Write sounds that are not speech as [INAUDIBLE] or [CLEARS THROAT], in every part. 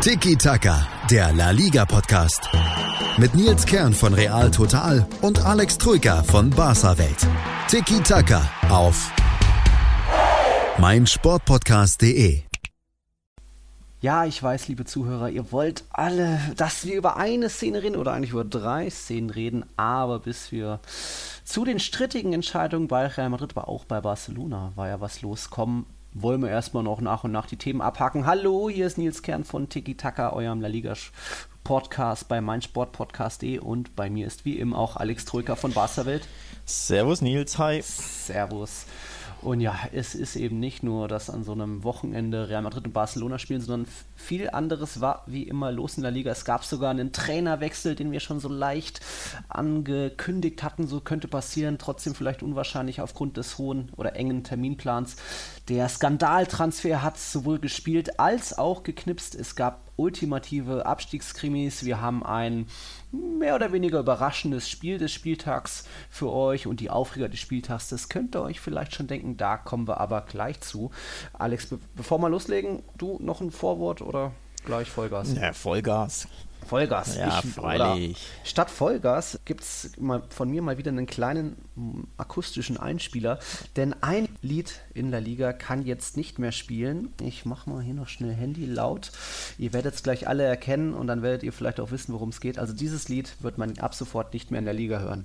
Tiki Taka, der La Liga Podcast. Mit Nils Kern von Real Total und Alex Troika von Barca Welt. Tiki Taka auf meinsportpodcast.de. Ja, ich weiß, liebe Zuhörer, ihr wollt alle, dass wir über eine Szene reden oder eigentlich über drei Szenen reden, aber bis wir zu den strittigen Entscheidungen bei Real Madrid, aber auch bei Barcelona war ja was los, kommen wollen wir erstmal noch nach und nach die Themen abhaken. Hallo, hier ist Nils Kern von Tiki Taka, eurem La Liga Podcast bei meinsportpodcast.de und bei mir ist wie immer auch Alex Troika von Barca Welt. Servus Nils, hi. Servus. Und ja, es ist eben nicht nur, dass an so einem Wochenende Real Madrid und Barcelona spielen, sondern viel anderes war wie immer los in der Liga. Es gab sogar einen Trainerwechsel, den wir schon so leicht angekündigt hatten, so könnte passieren, trotzdem vielleicht unwahrscheinlich aufgrund des hohen oder engen Terminplans. Der Skandaltransfer hat sowohl gespielt als auch geknipst. Es gab ultimative Abstiegskrimis. Wir haben ein mehr oder weniger überraschendes Spiel des Spieltags für euch und die Aufreger des Spieltags. Das könnt ihr euch vielleicht schon denken. Da kommen wir aber gleich zu. Alex, be bevor wir loslegen, du noch ein Vorwort oder gleich Vollgas? Ja, Vollgas. Vollgas. Ja, ich, freilich. Statt Vollgas gibt es von mir mal wieder einen kleinen akustischen Einspieler, denn ein Lied in der Liga kann jetzt nicht mehr spielen. Ich mache mal hier noch schnell Handy laut. Ihr werdet es gleich alle erkennen und dann werdet ihr vielleicht auch wissen, worum es geht. Also dieses Lied wird man ab sofort nicht mehr in der Liga hören.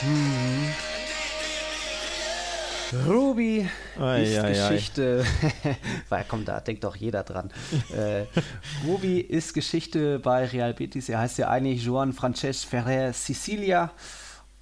Hm. Ruby ist Geschichte. [LAUGHS] Weil komm, da denkt doch jeder dran. äh, Ruby ist Geschichte bei Real Betis. Er heißt ja eigentlich Joan Frances Ferrer Sicilia.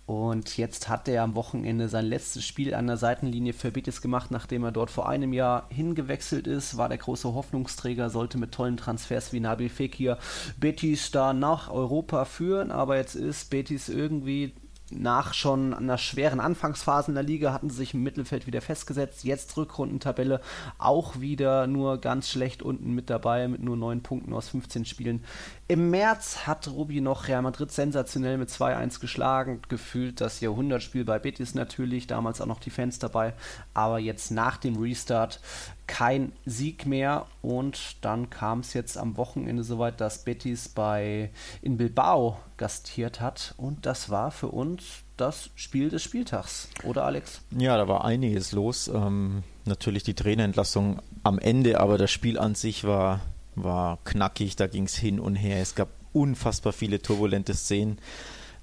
Und jetzt hat er am Wochenende sein letztes Spiel an der Seitenlinie für Betis gemacht, nachdem er dort vor einem Jahr hingewechselt ist. War der große Hoffnungsträger, sollte mit tollen Transfers wie Nabil Fekir Betis da nach Europa führen. Aber jetzt ist Betis irgendwie nach schon einer schweren Anfangsphase in der Liga hatten sie sich im Mittelfeld wieder festgesetzt. Jetzt Rückrundentabelle auch wieder nur ganz schlecht unten mit dabei, mit nur 9 Punkten aus 15 Spielen. Im März hat Rubi noch Real Madrid sensationell mit 2-1 geschlagen. Gefühlt das Jahrhundertspiel bei Betis natürlich, damals auch noch die Fans dabei. Aber jetzt nach dem Restart kein Sieg mehr und dann kam es jetzt am Wochenende soweit, dass Betis bei in Bilbao gastiert hat und das war für uns das Spiel des Spieltags, oder Alex? Ja, da war einiges los. Ähm, natürlich die Trainerentlassung am Ende, aber das Spiel an sich war, war knackig, da ging es hin und her. Es gab unfassbar viele turbulente Szenen.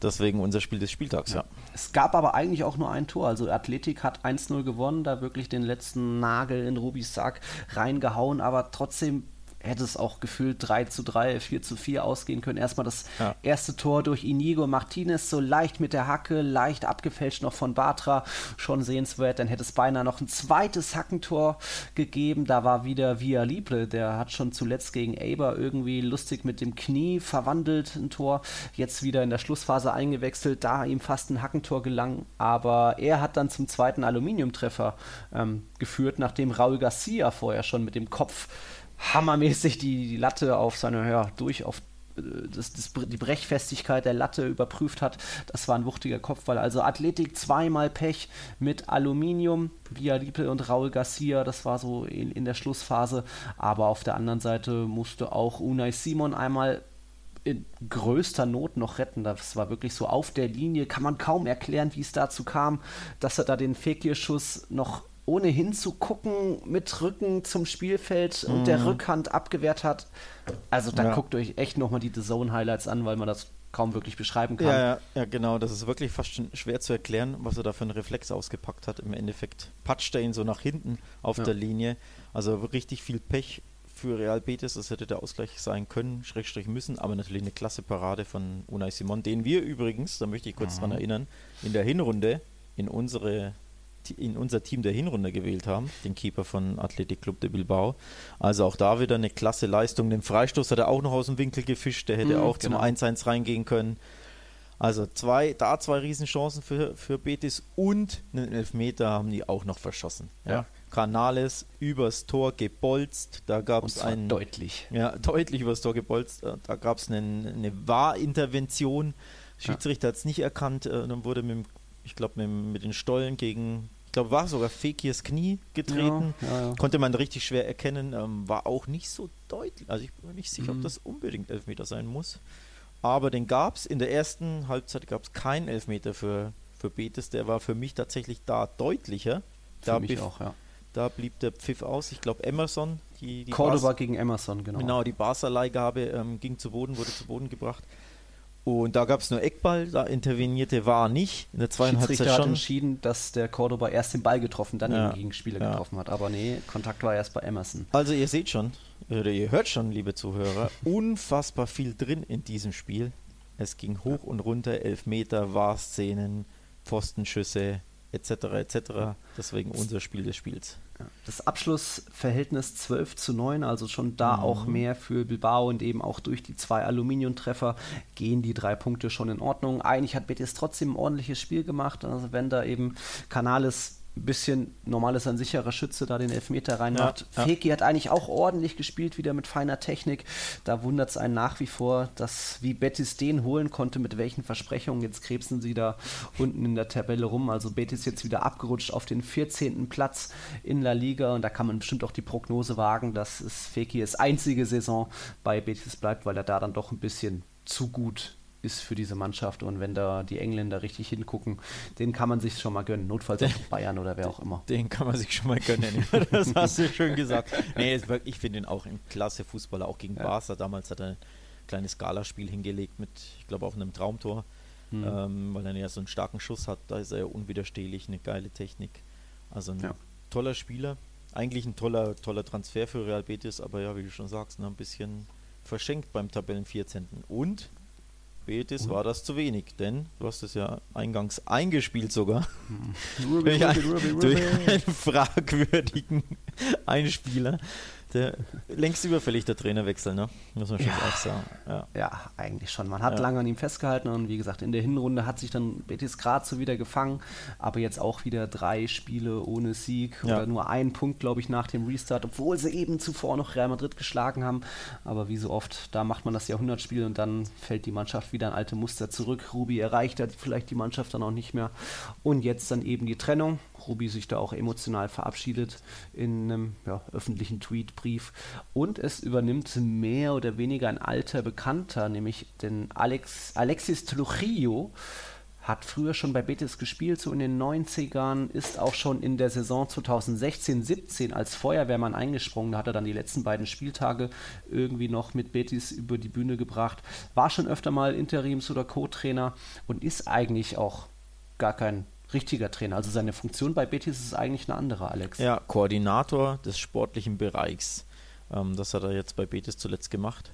Deswegen unser Spiel des Spieltags, ja. Es gab aber eigentlich auch nur ein Tor. Also Athletik hat 1-0 gewonnen, da wirklich den letzten Nagel in Rubis Sack reingehauen, aber trotzdem hätte es auch gefühlt 3 zu 3, 4 zu 4 ausgehen können. Erstmal das ja. erste Tor durch Inigo Martinez, so leicht mit der Hacke, leicht abgefälscht noch von Batra, schon sehenswert. Dann hätte es beinahe noch ein zweites Hackentor gegeben. Da war wieder Via Libre, der hat schon zuletzt gegen Aber irgendwie lustig mit dem Knie verwandelt, ein Tor. Jetzt wieder in der Schlussphase eingewechselt, da ihm fast ein Hackentor gelang. Aber er hat dann zum zweiten Aluminiumtreffer ähm, geführt, nachdem Raul Garcia vorher schon mit dem Kopf hammermäßig die, die Latte auf seine, ja, durch auf äh, das, das, die Brechfestigkeit der Latte überprüft hat. Das war ein wuchtiger Kopfball. Also Athletik zweimal Pech mit Aluminium, Via Lippe und Raul Garcia. Das war so in, in der Schlussphase. Aber auf der anderen Seite musste auch Unai Simon einmal in größter Not noch retten. Das war wirklich so auf der Linie. Kann man kaum erklären, wie es dazu kam, dass er da den Fekir-Schuss noch ohne hinzugucken mit Rücken zum Spielfeld und der mhm. Rückhand abgewehrt hat. Also da ja. guckt euch echt nochmal die The Zone Highlights an, weil man das kaum wirklich beschreiben kann. Ja, ja, genau. Das ist wirklich fast schon schwer zu erklären, was er da für einen Reflex ausgepackt hat. Im Endeffekt patscht er ihn so nach hinten auf ja. der Linie. Also richtig viel Pech für Real Betis. Das hätte der Ausgleich sein können, Schrägstrich müssen, aber natürlich eine klasse Parade von Unai Simon, den wir übrigens, da möchte ich kurz mhm. dran erinnern, in der Hinrunde in unsere in unser Team der Hinrunde gewählt haben, den Keeper von Athletic Club de Bilbao. Also auch da wieder eine klasse Leistung. Den Freistoß hat er auch noch aus dem Winkel gefischt, der hätte mm, auch genau. zum 1-1 reingehen können. Also zwei, da zwei Riesenchancen für, für Betis und einen Elfmeter haben die auch noch verschossen. Ja. ja. Canales übers Tor gebolzt, da gab es einen... Deutlich. Ja, [LAUGHS] deutlich übers Tor gebolzt. Da gab es eine, eine Wahrintervention. Schiedsrichter ja. hat es nicht erkannt, äh, dann wurde mit dem ich glaube, mit, mit, den Stollen gegen, Ich glaube, war sogar Fekirs Knie getreten. Ja, ja, ja. Konnte man richtig schwer erkennen. Ähm, war auch nicht so deutlich. Also ich bin mir nicht sicher, mhm. ob das unbedingt Elfmeter sein muss. Aber den gab es. In der ersten Halbzeit gab es keinen Elfmeter für, für Betis. Der war für mich tatsächlich da deutlicher. Für da mich auch, ja. Da blieb der Pfiff aus. Ich glaube, Emerson, die, die Cordoba Bas gegen Emerson, genau. Genau, die Barca-Leihgabe ähm, ging zu Boden, wurde zu Boden gebracht. Und da gab es nur Eckball, da intervenierte war nicht. In der zweiten Halbzeit schon. hat entschieden, dass der Cordoba erst den Ball getroffen, dann ja. den Gegenspieler ja. getroffen hat. Aber nee, Kontakt war erst bei Emerson. Also ihr seht schon, oder ihr hört schon, liebe Zuhörer, [LAUGHS] unfassbar viel drin in diesem Spiel. Es ging hoch und runter, Elfmeter, Wahrszenen, Pfostenschüsse, etc. etc. Deswegen unser Spiel des Spiels. Das Abschlussverhältnis 12 zu 9, also schon da mhm. auch mehr für Bilbao und eben auch durch die zwei Aluminiumtreffer gehen die drei Punkte schon in Ordnung. Eigentlich hat Betis trotzdem ein ordentliches Spiel gemacht. Also wenn da eben Canales ein bisschen, normal ist ein sicherer Schütze, da den Elfmeter reinmacht. Ja, Feki ja. hat eigentlich auch ordentlich gespielt, wieder mit feiner Technik. Da wundert es einen nach wie vor, dass wie Betis den holen konnte, mit welchen Versprechungen. Jetzt krebsen sie da unten in der Tabelle rum. Also Betis jetzt wieder abgerutscht auf den 14. Platz in La Liga und da kann man bestimmt auch die Prognose wagen, dass es Fekis einzige Saison bei Betis bleibt, weil er da dann doch ein bisschen zu gut ist für diese Mannschaft. Und wenn da die Engländer richtig hingucken, den kann man sich schon mal gönnen. Notfalls auch [LAUGHS] Bayern oder wer auch immer. Den kann man sich schon mal gönnen. [LAUGHS] das hast du schön [LAUGHS] gesagt. Nee, ich finde ihn auch ein klasse Fußballer, auch gegen ja. Barca. Damals hat er ein kleines Galaspiel hingelegt mit, ich glaube, auf einem Traumtor. Mhm. Ähm, weil er ja so einen starken Schuss hat. Da ist er ja unwiderstehlich, eine geile Technik. Also ein ja. toller Spieler. Eigentlich ein toller, toller Transfer für Real Betis, aber ja, wie du schon sagst, ne, ein bisschen verschenkt beim Tabellen 14. Und Betis war das zu wenig, denn du hast es ja eingangs eingespielt sogar. Ruby, [LAUGHS] durch, Ruby, Ruby, durch einen fragwürdigen Einspieler. Der längst überfällig der Trainerwechsel, ne? Muss man schon ja. auch sagen. Ja. ja. eigentlich schon. Man hat ja. lange an ihm festgehalten und wie gesagt, in der Hinrunde hat sich dann Betis gerade so wieder gefangen, aber jetzt auch wieder drei Spiele ohne Sieg oder nur einen Punkt, glaube ich, nach dem Restart, obwohl sie eben zuvor noch Real Madrid geschlagen haben. Aber wie so oft, da macht man das Jahrhundertspiel und dann fällt die Mannschaft wieder in alte Muster zurück. Ruby erreicht hat vielleicht die Mannschaft dann auch nicht mehr. Und jetzt dann eben die Trennung. Ruby sich da auch emotional verabschiedet in einem ja, öffentlichen Tweetbrief. Und es übernimmt mehr oder weniger ein alter Bekannter, nämlich den Alex, Alexis Trujillo. Hat früher schon bei Betis gespielt, so in den 90ern, ist auch schon in der Saison 2016-17 als Feuerwehrmann eingesprungen. Da hat er dann die letzten beiden Spieltage irgendwie noch mit Betis über die Bühne gebracht. War schon öfter mal Interims- oder Co-Trainer und ist eigentlich auch gar kein richtiger Trainer. Also seine Funktion bei Betis ist eigentlich eine andere, Alex. Ja, Koordinator des sportlichen Bereichs. Ähm, das hat er jetzt bei Betis zuletzt gemacht.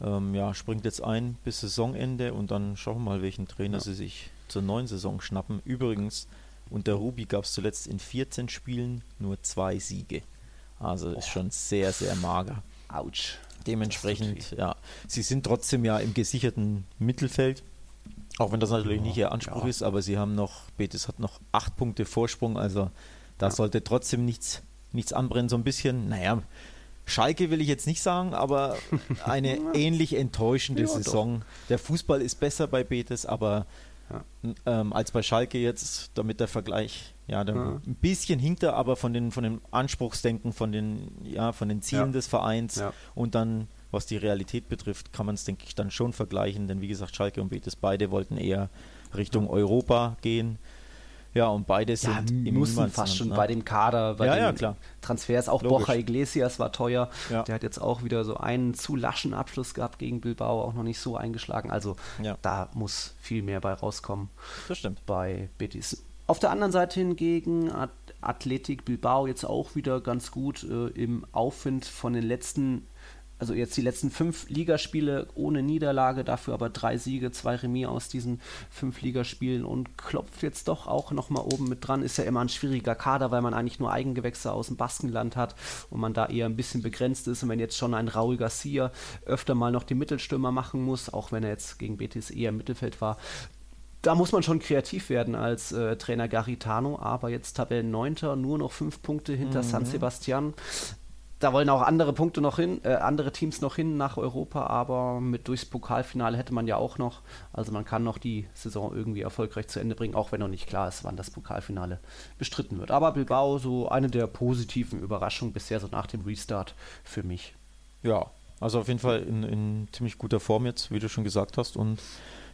Ähm, ja, springt jetzt ein bis Saisonende und dann schauen wir mal, welchen Trainer ja. sie sich zur neuen Saison schnappen. Übrigens, unter Ruby gab es zuletzt in 14 Spielen nur zwei Siege. Also oh. ist schon sehr, sehr mager. Autsch. Dementsprechend, ja, sie sind trotzdem ja im gesicherten Mittelfeld. Auch wenn das natürlich ja, nicht ihr Anspruch ja. ist, aber sie haben noch, Betis hat noch acht Punkte Vorsprung, also da ja. sollte trotzdem nichts, nichts anbrennen. So ein bisschen, naja, Schalke will ich jetzt nicht sagen, aber eine [LAUGHS] ähnlich enttäuschende Saison. Doch. Der Fußball ist besser bei Betis, aber ähm, als bei Schalke jetzt, damit der Vergleich, ja, ein bisschen hinkt er, aber von den, von dem Anspruchsdenken, von den, ja, von den Zielen des Vereins und dann was die Realität betrifft, kann man es, denke ich, dann schon vergleichen, denn wie gesagt, Schalke und Betis beide wollten eher Richtung Europa gehen. Ja, und beide sind ja, im müssen fast schon ne? bei dem Kader, bei ja, den ja, klar. Transfers. Auch Logisch. Borja Iglesias war teuer. Ja. Der hat jetzt auch wieder so einen zu laschen Abschluss gehabt gegen Bilbao, auch noch nicht so eingeschlagen. Also da muss viel mehr bei rauskommen. Das stimmt. Bei Betis. Auf der anderen Seite hingegen Athletik Bilbao jetzt auch wieder ganz gut äh, im Aufwind von den letzten also jetzt die letzten fünf Ligaspiele ohne Niederlage, dafür aber drei Siege, zwei Remis aus diesen fünf Ligaspielen und klopft jetzt doch auch nochmal oben mit dran. Ist ja immer ein schwieriger Kader, weil man eigentlich nur Eigengewächse aus dem Baskenland hat und man da eher ein bisschen begrenzt ist. Und wenn jetzt schon ein Raul Garcia öfter mal noch die Mittelstürmer machen muss, auch wenn er jetzt gegen Betis eher im Mittelfeld war, da muss man schon kreativ werden als äh, Trainer Garitano, aber jetzt Tabellen 9. nur noch fünf Punkte hinter mhm. San Sebastian da wollen auch andere Punkte noch hin, äh, andere Teams noch hin nach Europa, aber mit durchs Pokalfinale hätte man ja auch noch. Also man kann noch die Saison irgendwie erfolgreich zu Ende bringen, auch wenn noch nicht klar ist, wann das Pokalfinale bestritten wird. Aber Bilbao so eine der positiven Überraschungen bisher so nach dem Restart für mich. Ja, also auf jeden Fall in, in ziemlich guter Form jetzt, wie du schon gesagt hast. Und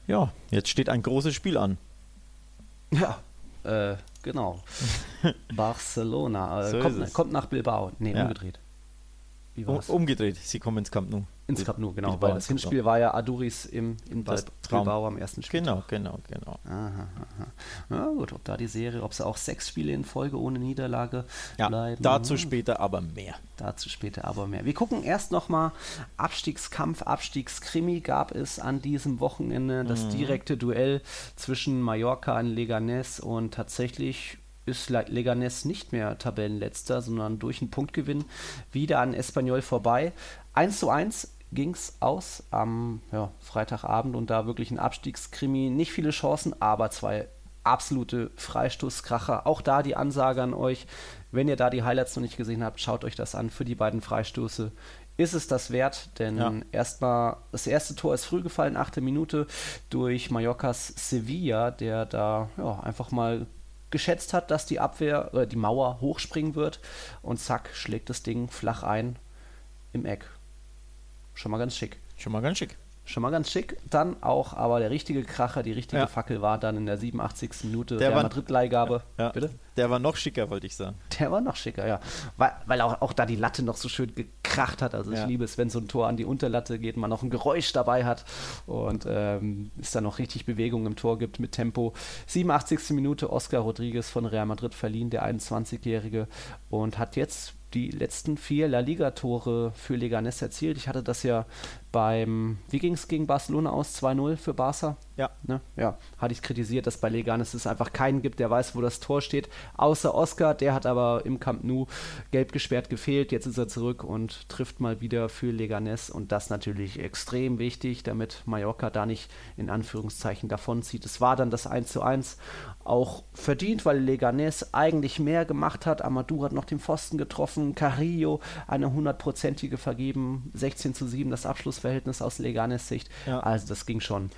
ja, jetzt steht ein großes Spiel an. Ja, äh, genau. [LAUGHS] Barcelona äh, so kommt, kommt, nach Bilbao. Nee, ja. umgedreht. Wie war's? Umgedreht, sie kommen ins Camp Nou. Ins Camp Nou, genau. Weil das Hinspiel war ja Aduris im, in das Bilbao am ersten Spiel. Genau, genau, genau. Aha, aha. Na gut, ob da die Serie, ob sie auch sechs Spiele in Folge ohne Niederlage ja, bleiben. Dazu später aber mehr. Dazu später aber mehr. Wir gucken erst nochmal Abstiegskampf, Abstiegskrimi gab es an diesem Wochenende. Das mhm. direkte Duell zwischen Mallorca und Leganés und tatsächlich ist Leganés nicht mehr Tabellenletzter, sondern durch einen Punktgewinn wieder an Espanyol vorbei. 1 zu 1 ging es aus am ja, Freitagabend und da wirklich ein Abstiegskrimi. Nicht viele Chancen, aber zwei absolute Freistoßkracher. Auch da die Ansage an euch, wenn ihr da die Highlights noch nicht gesehen habt, schaut euch das an für die beiden Freistoße. Ist es das wert? Denn ja. erstmal, das erste Tor ist früh gefallen, achte Minute, durch Mallorcas Sevilla, der da ja, einfach mal geschätzt hat, dass die Abwehr, äh, die Mauer hochspringen wird und zack, schlägt das Ding flach ein im Eck. Schon mal ganz schick. Schon mal ganz schick. Schon mal ganz schick. Dann auch, aber der richtige Kracher, die richtige ja. Fackel war dann in der 87. Minute der, der Madrid-Leihgabe. Ja, ja. Bitte? Der war noch schicker, wollte ich sagen. Der war noch schicker, ja. Weil, weil auch, auch da die Latte noch so schön gekracht hat. Also ich liebe es, wenn so ein Tor an die Unterlatte geht, man noch ein Geräusch dabei hat und ähm, es dann noch richtig Bewegung im Tor gibt mit Tempo. 87. Minute Oscar Rodriguez von Real Madrid verliehen, der 21-Jährige, und hat jetzt die letzten vier La Liga-Tore für Leganes erzielt. Ich hatte das ja beim, wie ging es gegen Barcelona aus? 2-0 für Barca? Ja. Ne? Ja, hatte ich kritisiert, dass bei Leganes es einfach keinen gibt, der weiß, wo das Tor steht, außer Oscar. Der hat aber im Camp Nou gelb gesperrt gefehlt. Jetzt ist er zurück und trifft mal wieder für Leganes und das natürlich extrem wichtig, damit Mallorca da nicht in Anführungszeichen davonzieht. Es war dann das 1 zu 1 auch verdient, weil Leganes eigentlich mehr gemacht hat. Amadou hat noch den Pfosten getroffen, Carrillo eine hundertprozentige vergeben, 16 zu 7 das Abschlussverhältnis aus Leganes Sicht. Ja. Also das ging schon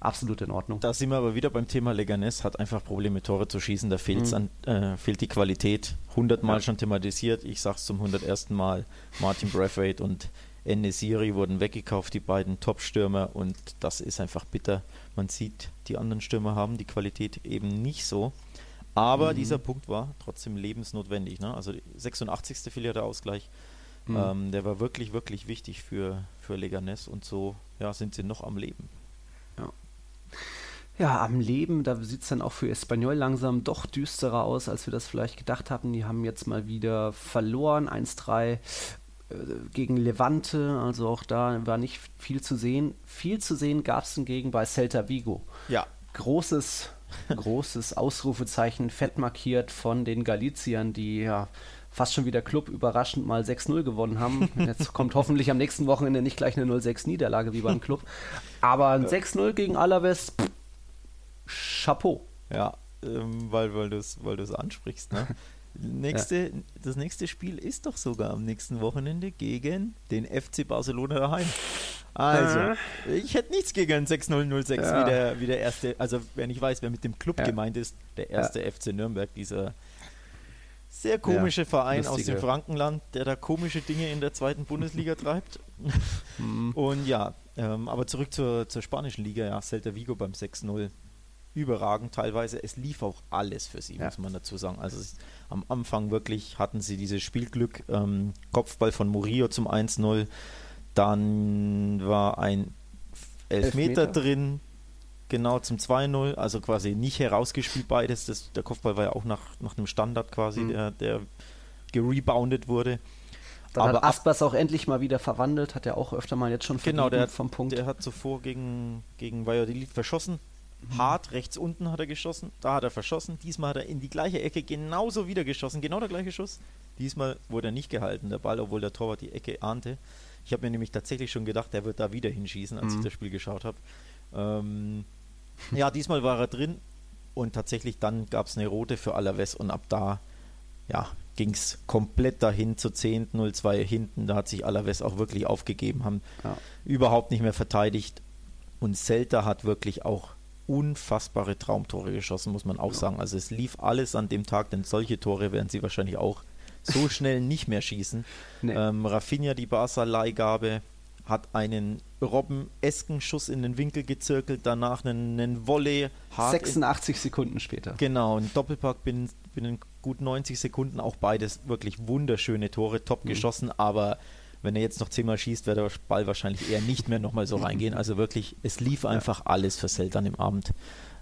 absolut in Ordnung. Da sind wir aber wieder beim Thema Leganes, hat einfach Probleme, Tore zu schießen. Da mhm. an, äh, fehlt die Qualität. Hundertmal ja. schon thematisiert. Ich sage es zum hundertersten Mal. Martin Braithwaite und Enesiri wurden weggekauft, die beiden Top-Stürmer. Und das ist einfach bitter. Man sieht, die anderen Stürmer haben die Qualität eben nicht so. Aber mhm. dieser Punkt war trotzdem lebensnotwendig. Ne? Also 86. fiel ja der Ausgleich. Mhm. Ähm, der war wirklich, wirklich wichtig für, für Leganes und so ja, sind sie noch am Leben. Ja, am Leben, da sieht es dann auch für Espanyol langsam doch düsterer aus, als wir das vielleicht gedacht hatten. Die haben jetzt mal wieder verloren, 1-3 äh, gegen Levante, also auch da war nicht viel zu sehen. Viel zu sehen gab es hingegen bei Celta Vigo. Ja. Großes, [LAUGHS] großes Ausrufezeichen, fett markiert von den Galiziern, die ja fast schon wieder Club überraschend mal 6-0 gewonnen haben. Jetzt kommt hoffentlich am nächsten Wochenende nicht gleich eine 0-6-Niederlage wie beim Club. Aber ein 6-0 gegen Alaves, pff, Chapeau. Ja, ähm, weil, weil du es weil ansprichst. Ne? [LAUGHS] Nächste, ja. Das nächste Spiel ist doch sogar am nächsten Wochenende gegen den FC Barcelona daheim. Also, äh. ich hätte nichts gegen 6-0-0-6 ja. wie, der, wie der erste, also wenn ich weiß, wer mit dem Club ja. gemeint ist, der erste FC Nürnberg, dieser sehr komische ja, Verein lustige. aus dem Frankenland, der da komische Dinge in der zweiten Bundesliga treibt. [LAUGHS] Mhm. Und ja, ähm, aber zurück zur, zur spanischen Liga, ja, Celta Vigo beim 6-0. Überragend teilweise. Es lief auch alles für sie, ja. muss man dazu sagen. Also es, am Anfang wirklich hatten sie dieses Spielglück. Ähm, Kopfball von Murillo zum 1-0. Dann war ein Elfmeter, Elfmeter. drin, Genau, zum 2-0, also quasi nicht herausgespielt beides. Das, der Kopfball war ja auch nach, nach einem Standard quasi, mhm. der, der gereboundet wurde. Dann Aber hat Aspas auch endlich mal wieder verwandelt, hat er auch öfter mal jetzt schon genau, der vom Punkt. Der hat zuvor gegen, gegen Valladolid verschossen. Mhm. Hart, rechts unten hat er geschossen, da hat er verschossen. Diesmal hat er in die gleiche Ecke genauso wieder geschossen, genau der gleiche Schuss. Diesmal wurde er nicht gehalten, der Ball, obwohl der Torwart die Ecke ahnte. Ich habe mir nämlich tatsächlich schon gedacht, der wird da wieder hinschießen, als mhm. ich das Spiel geschaut habe. Ähm, ja, diesmal war er drin und tatsächlich dann gab es eine rote für Alaves und ab da ja, ging es komplett dahin zu 10, 0-2 hinten. Da hat sich Alaves auch wirklich aufgegeben, haben ja. überhaupt nicht mehr verteidigt. Und Celta hat wirklich auch unfassbare Traumtore geschossen, muss man auch ja. sagen. Also es lief alles an dem Tag, denn solche Tore werden sie wahrscheinlich auch so schnell nicht mehr schießen. Nee. Ähm, Rafinha, die Barca-Leihgabe, hat einen Robben-esken Schuss in den Winkel gezirkelt, danach einen, einen Volley. 86 Sekunden später. Genau, ein Doppelpack binnen, binnen gut 90 Sekunden. Auch beides wirklich wunderschöne Tore, top mhm. geschossen, aber wenn er jetzt noch zehnmal schießt, wird der Ball wahrscheinlich eher nicht mehr nochmal so [LAUGHS] reingehen. Also wirklich, es lief einfach alles für Seltan im Abend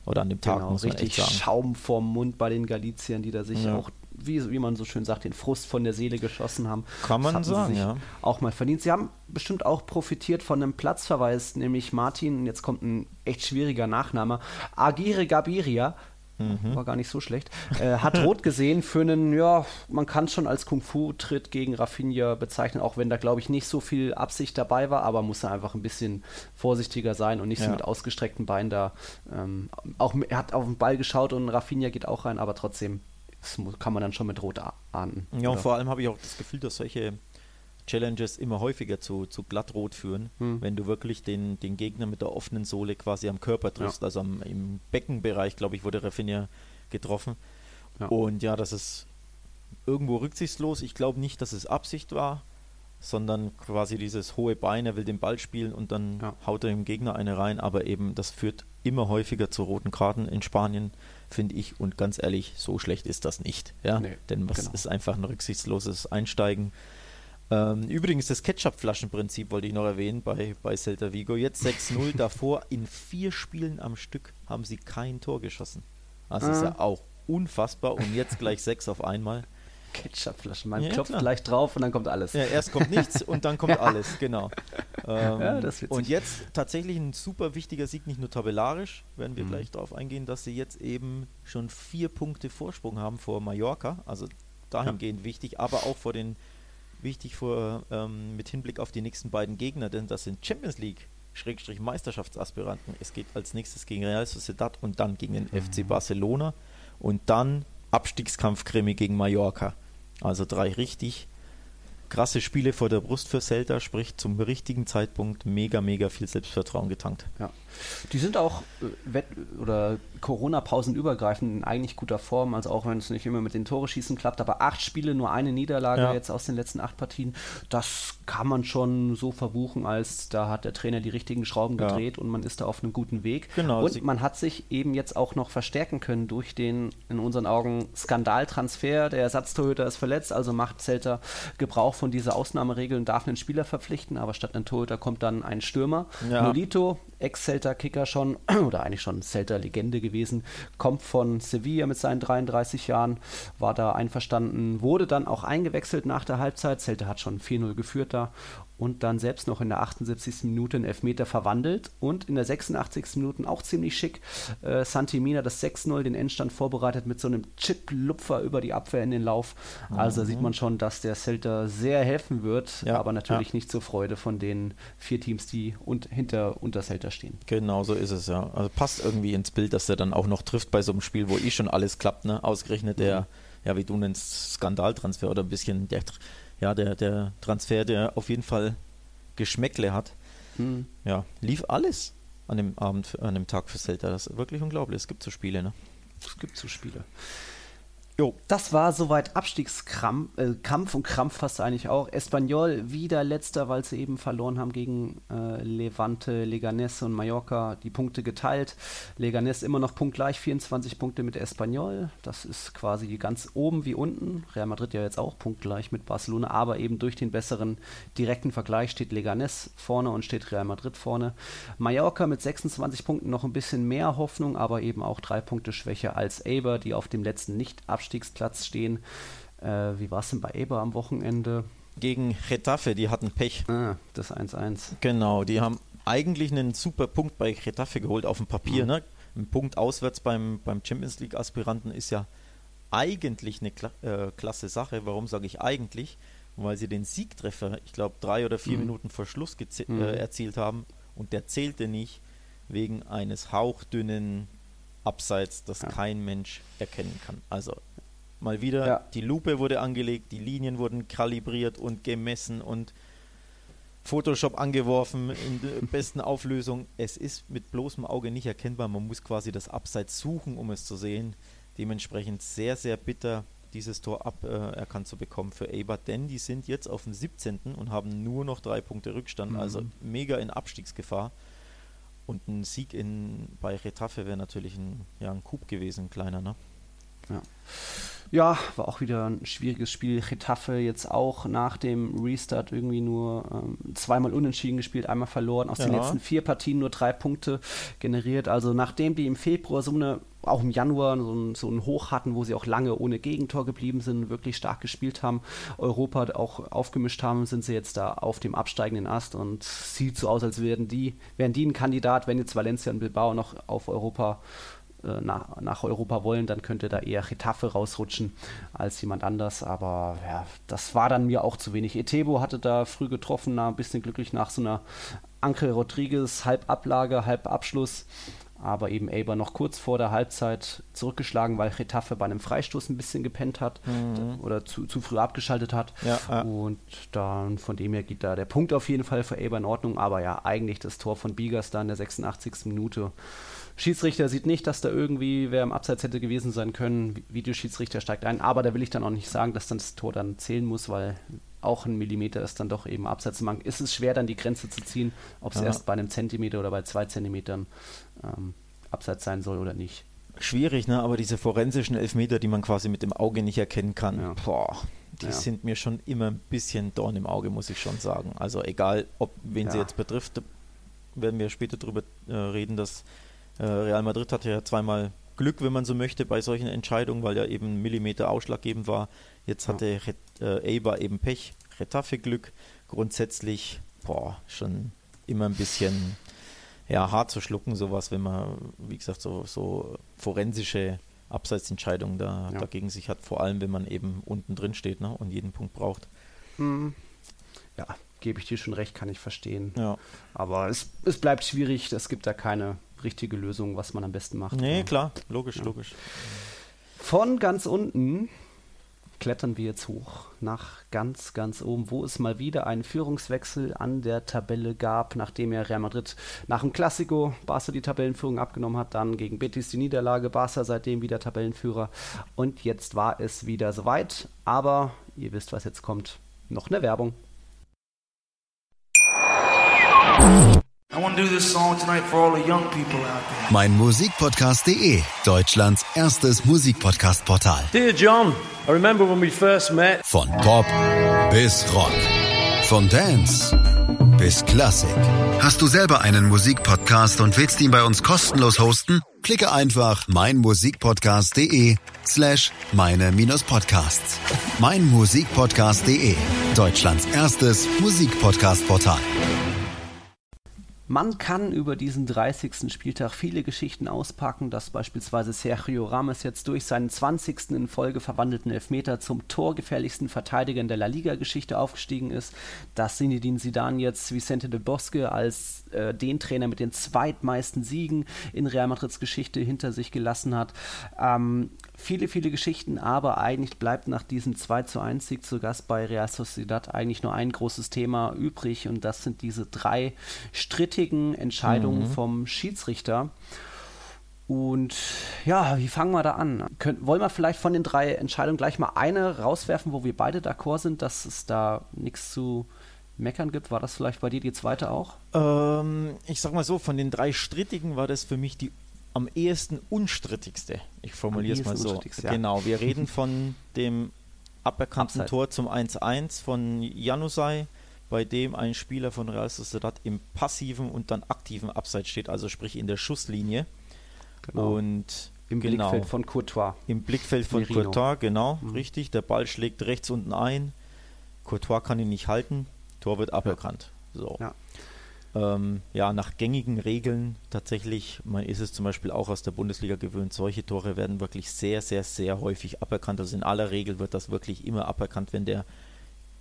oder an dem Tag, genau, muss man richtig echt sagen. Schaum vorm Mund bei den Galiziern, die da sich ja. auch wie, wie man so schön sagt, den Frust von der Seele geschossen haben. Kann man sagen, ja. Auch mal verdient. Sie haben bestimmt auch profitiert von einem Platzverweis, nämlich Martin, jetzt kommt ein echt schwieriger Nachname, Agire Gabiria, Mhm. War gar nicht so schlecht. Äh, hat rot gesehen für einen, ja, man kann es schon als Kung-Fu-Tritt gegen Rafinha bezeichnen, auch wenn da, glaube ich, nicht so viel Absicht dabei war, aber muss er einfach ein bisschen vorsichtiger sein und nicht ja. so mit ausgestreckten Beinen da. Ähm, auch, er hat auf den Ball geschaut und Rafinha geht auch rein, aber trotzdem das kann man dann schon mit Rot ahnen. Ja, und vor allem habe ich auch das Gefühl, dass solche Challenges immer häufiger zu, zu glattrot führen, hm. wenn du wirklich den, den Gegner mit der offenen Sohle quasi am Körper triffst. Ja. Also am, im Beckenbereich, glaube ich, wurde Rafinha getroffen. Ja. Und ja, das ist irgendwo rücksichtslos. Ich glaube nicht, dass es Absicht war, sondern quasi dieses hohe Bein, er will den Ball spielen und dann ja. haut er dem Gegner eine rein. Aber eben, das führt immer häufiger zu roten Karten in Spanien finde ich. Und ganz ehrlich, so schlecht ist das nicht. Ja? Nee, Denn es genau. ist einfach ein rücksichtsloses Einsteigen. Ähm, übrigens, das Ketchup-Flaschenprinzip wollte ich noch erwähnen bei, bei Celta Vigo. Jetzt 6-0. [LAUGHS] Davor in vier Spielen am Stück haben sie kein Tor geschossen. Also ah. ist ja auch unfassbar. Und jetzt gleich sechs auf einmal. Ketchupflaschen. Man ja, klopft klar. gleich drauf und dann kommt alles. Ja, erst kommt nichts und dann kommt [LAUGHS] alles, genau. [LAUGHS] Ähm, ja, und jetzt tatsächlich ein super wichtiger Sieg, nicht nur tabellarisch, werden wir mhm. gleich darauf eingehen, dass sie jetzt eben schon vier Punkte Vorsprung haben vor Mallorca, also dahingehend ja. wichtig, aber auch vor den wichtig vor ähm, mit Hinblick auf die nächsten beiden Gegner, denn das sind Champions League Schrägstrich Meisterschaftsaspiranten. Es geht als nächstes gegen Real Sociedad und dann gegen den mhm. FC Barcelona und dann Abstiegskampfkrimi gegen Mallorca. Also drei richtig krasse Spiele vor der Brust für Celta, sprich zum richtigen Zeitpunkt mega, mega viel Selbstvertrauen getankt. Ja. Die sind auch äh, Wett- oder Corona-Pausen übergreifend in eigentlich guter Form, also auch wenn es nicht immer mit den Tore schießen klappt, aber acht Spiele, nur eine Niederlage ja. jetzt aus den letzten acht Partien, das kann man schon so verbuchen, als da hat der Trainer die richtigen Schrauben gedreht ja. und man ist da auf einem guten Weg. Genau, und man hat sich eben jetzt auch noch verstärken können durch den in unseren Augen Skandaltransfer. Der Ersatztorhüter ist verletzt, also macht Zelter Gebrauch von dieser Ausnahmeregel und darf einen Spieler verpflichten, aber statt einem Torhüter kommt dann ein Stürmer. Ja. Nolito, Ex-Celta-Kicker schon, [CLEARS THROAT] oder eigentlich schon Celta-Legende gewesen, kommt von Sevilla mit seinen 33 Jahren, war da einverstanden, wurde dann auch eingewechselt nach der Halbzeit. Celta hat schon 4-0 geführt da und dann selbst noch in der 78. Minute einen Elfmeter verwandelt und in der 86. Minute auch ziemlich schick äh, Santi Mina das 6-0 den Endstand vorbereitet mit so einem Chip-Lupfer über die Abwehr in den Lauf. Also mhm. sieht man schon, dass der Celta sehr helfen wird, ja, aber natürlich ja. nicht zur Freude von den vier Teams, die und hinter unter Celta stehen. Genau so ist es ja. Also passt irgendwie ins Bild, dass er dann auch noch trifft bei so einem Spiel, wo eh schon alles klappt, ne? Ausgerechnet der, mhm. Ja wie du nennst, Skandaltransfer oder ein bisschen der ja, der, der Transfer, der auf jeden Fall Geschmäckle hat. Mhm. Ja, lief alles an dem Abend, an dem Tag für Celta. Das ist wirklich unglaublich. Es gibt so Spiele, ne? Es gibt so Spiele. Jo. Das war soweit Abstiegskampf äh, Kampf und Krampf fast eigentlich auch. Espanyol wieder letzter, weil sie eben verloren haben gegen äh, Levante, Leganés und Mallorca. Die Punkte geteilt. Leganés immer noch punktgleich, 24 Punkte mit Espanyol. Das ist quasi ganz oben wie unten. Real Madrid ja jetzt auch punktgleich mit Barcelona, aber eben durch den besseren direkten Vergleich steht Leganés vorne und steht Real Madrid vorne. Mallorca mit 26 Punkten noch ein bisschen mehr Hoffnung, aber eben auch drei Punkte schwächer als Eber, die auf dem letzten nicht abschließen Abstiegsplatz stehen. Äh, wie war es denn bei Eber am Wochenende? Gegen Getafe, die hatten Pech. Ah, das 1-1. Genau, die haben eigentlich einen super Punkt bei Getafe geholt auf dem Papier. Mhm. Ne? Ein Punkt auswärts beim, beim Champions League-Aspiranten ist ja eigentlich eine Kla äh, klasse Sache. Warum sage ich eigentlich? Weil sie den Siegtreffer, ich glaube, drei oder vier mhm. Minuten vor Schluss mhm. äh, erzielt haben und der zählte nicht wegen eines hauchdünnen Abseits, das ja. kein Mensch erkennen kann. Also mal wieder, ja. die Lupe wurde angelegt, die Linien wurden kalibriert und gemessen und Photoshop angeworfen in der [LAUGHS] besten Auflösung. Es ist mit bloßem Auge nicht erkennbar. Man muss quasi das Abseits suchen, um es zu sehen. Dementsprechend sehr, sehr bitter, dieses Tor aberkannt äh, zu bekommen für Eber, denn die sind jetzt auf dem 17. und haben nur noch drei Punkte Rückstand, mhm. also mega in Abstiegsgefahr. Und ein Sieg in, bei Retafe wäre natürlich ein, ja, ein Coup gewesen, ein kleiner, ne? Ja. Ja, war auch wieder ein schwieriges Spiel. Getafe jetzt auch nach dem Restart irgendwie nur ähm, zweimal unentschieden gespielt, einmal verloren. Aus ja. den letzten vier Partien nur drei Punkte generiert. Also nachdem die im Februar so eine, auch im Januar so ein, so ein Hoch hatten, wo sie auch lange ohne Gegentor geblieben sind, wirklich stark gespielt haben, Europa auch aufgemischt haben, sind sie jetzt da auf dem absteigenden Ast und sieht so aus, als wären die, wären die ein Kandidat, wenn jetzt Valencia und Bilbao noch auf Europa äh, nach, nach Europa wollen, dann könnte da eher Getafe rausrutschen als jemand anders. Aber ja, das war dann mir auch zu wenig. Etebo hatte da früh getroffen, ein bisschen glücklich nach so einer Anke Rodriguez Halbablage, Halbabschluss. Aber eben Eber noch kurz vor der Halbzeit zurückgeschlagen, weil Getafe bei einem Freistoß ein bisschen gepennt hat mhm. oder zu, zu früh abgeschaltet hat. Ja, ja. Und dann von dem her geht da der Punkt auf jeden Fall für Eber in Ordnung. Aber ja, eigentlich das Tor von Bigas da in der 86. Minute Schiedsrichter sieht nicht, dass da irgendwie wer im Abseits hätte gewesen sein können. Videoschiedsrichter steigt ein, aber da will ich dann auch nicht sagen, dass dann das Tor dann zählen muss, weil auch ein Millimeter ist dann doch eben Abseitsmank. Ist es schwer, dann die Grenze zu ziehen, ob es ja. erst bei einem Zentimeter oder bei zwei Zentimetern ähm, Abseits sein soll oder nicht. Schwierig, ne? aber diese forensischen Elfmeter, die man quasi mit dem Auge nicht erkennen kann, ja. boah, die ja. sind mir schon immer ein bisschen Dorn im Auge, muss ich schon sagen. Also egal, ob wen sie jetzt betrifft, werden wir später darüber äh, reden, dass Real Madrid hatte ja zweimal Glück, wenn man so möchte, bei solchen Entscheidungen, weil ja eben ein Millimeter ausschlaggebend war. Jetzt hatte ja. äh, Eibar eben Pech, Retafe Glück. Grundsätzlich, boah, schon immer ein bisschen ja, hart zu schlucken, sowas, wenn man, wie gesagt, so, so forensische Abseitsentscheidungen da, ja. dagegen sich hat, vor allem wenn man eben unten drin steht ne, und jeden Punkt braucht. Mhm. Ja, gebe ich dir schon recht, kann ich verstehen. Ja. Aber es, es bleibt schwierig, es gibt da keine richtige Lösung, was man am besten macht. Nee, ja. klar, logisch, ja. logisch. Von ganz unten klettern wir jetzt hoch nach ganz, ganz oben, wo es mal wieder einen Führungswechsel an der Tabelle gab, nachdem ja Real Madrid nach dem Klassiko Barca die Tabellenführung abgenommen hat, dann gegen Betis die Niederlage, Barca seitdem wieder Tabellenführer und jetzt war es wieder soweit, aber ihr wisst, was jetzt kommt, noch eine Werbung. Mein Musikpodcast.de, Deutschlands erstes Musikpodcast-Portal. Dear John, I remember when we first met. Von Pop bis Rock. Von Dance bis Klassik. Hast du selber einen Musikpodcast und willst ihn bei uns kostenlos hosten? Klicke einfach meinmusikpodcast.de slash meine-podcasts. Meinmusikpodcast.de, Deutschlands erstes Musikpodcast-Portal. Man kann über diesen 30. Spieltag viele Geschichten auspacken, dass beispielsweise Sergio Ramos jetzt durch seinen 20. in Folge verwandelten Elfmeter zum torgefährlichsten Verteidiger in der La Liga-Geschichte aufgestiegen ist, dass Zinedine Zidane jetzt Vicente de Bosque als äh, den Trainer mit den zweitmeisten Siegen in Real Madrids Geschichte hinter sich gelassen hat. Ähm, viele, viele Geschichten, aber eigentlich bleibt nach diesem 2 zu 1 Sieg zu Gast bei Real Sociedad eigentlich nur ein großes Thema übrig und das sind diese drei strittigen Entscheidungen mhm. vom Schiedsrichter. Und ja, wie fangen wir da an? Könnt, wollen wir vielleicht von den drei Entscheidungen gleich mal eine rauswerfen, wo wir beide d'accord sind, dass es da nichts zu meckern gibt? War das vielleicht bei dir die zweite auch? Ähm, ich sag mal so, von den drei strittigen war das für mich die am ehesten unstrittigste. Ich formuliere es mal so. Ja. Genau, wir reden von [LAUGHS] dem aberkannten Abseits. Tor zum 1-1 von Janusai, bei dem ein Spieler von Real Sociedad im passiven und dann aktiven Abseits steht, also sprich in der Schusslinie. Genau. Und im genau, Blickfeld von Courtois. Im Blickfeld von Merino. Courtois, genau, mhm. richtig. Der Ball schlägt rechts unten ein. Courtois kann ihn nicht halten. Tor wird aberkannt. So. Ja ähm, ja, nach gängigen Regeln tatsächlich, man ist es zum Beispiel auch aus der Bundesliga gewöhnt, solche Tore werden wirklich sehr, sehr, sehr häufig aberkannt. Also in aller Regel wird das wirklich immer aberkannt, wenn der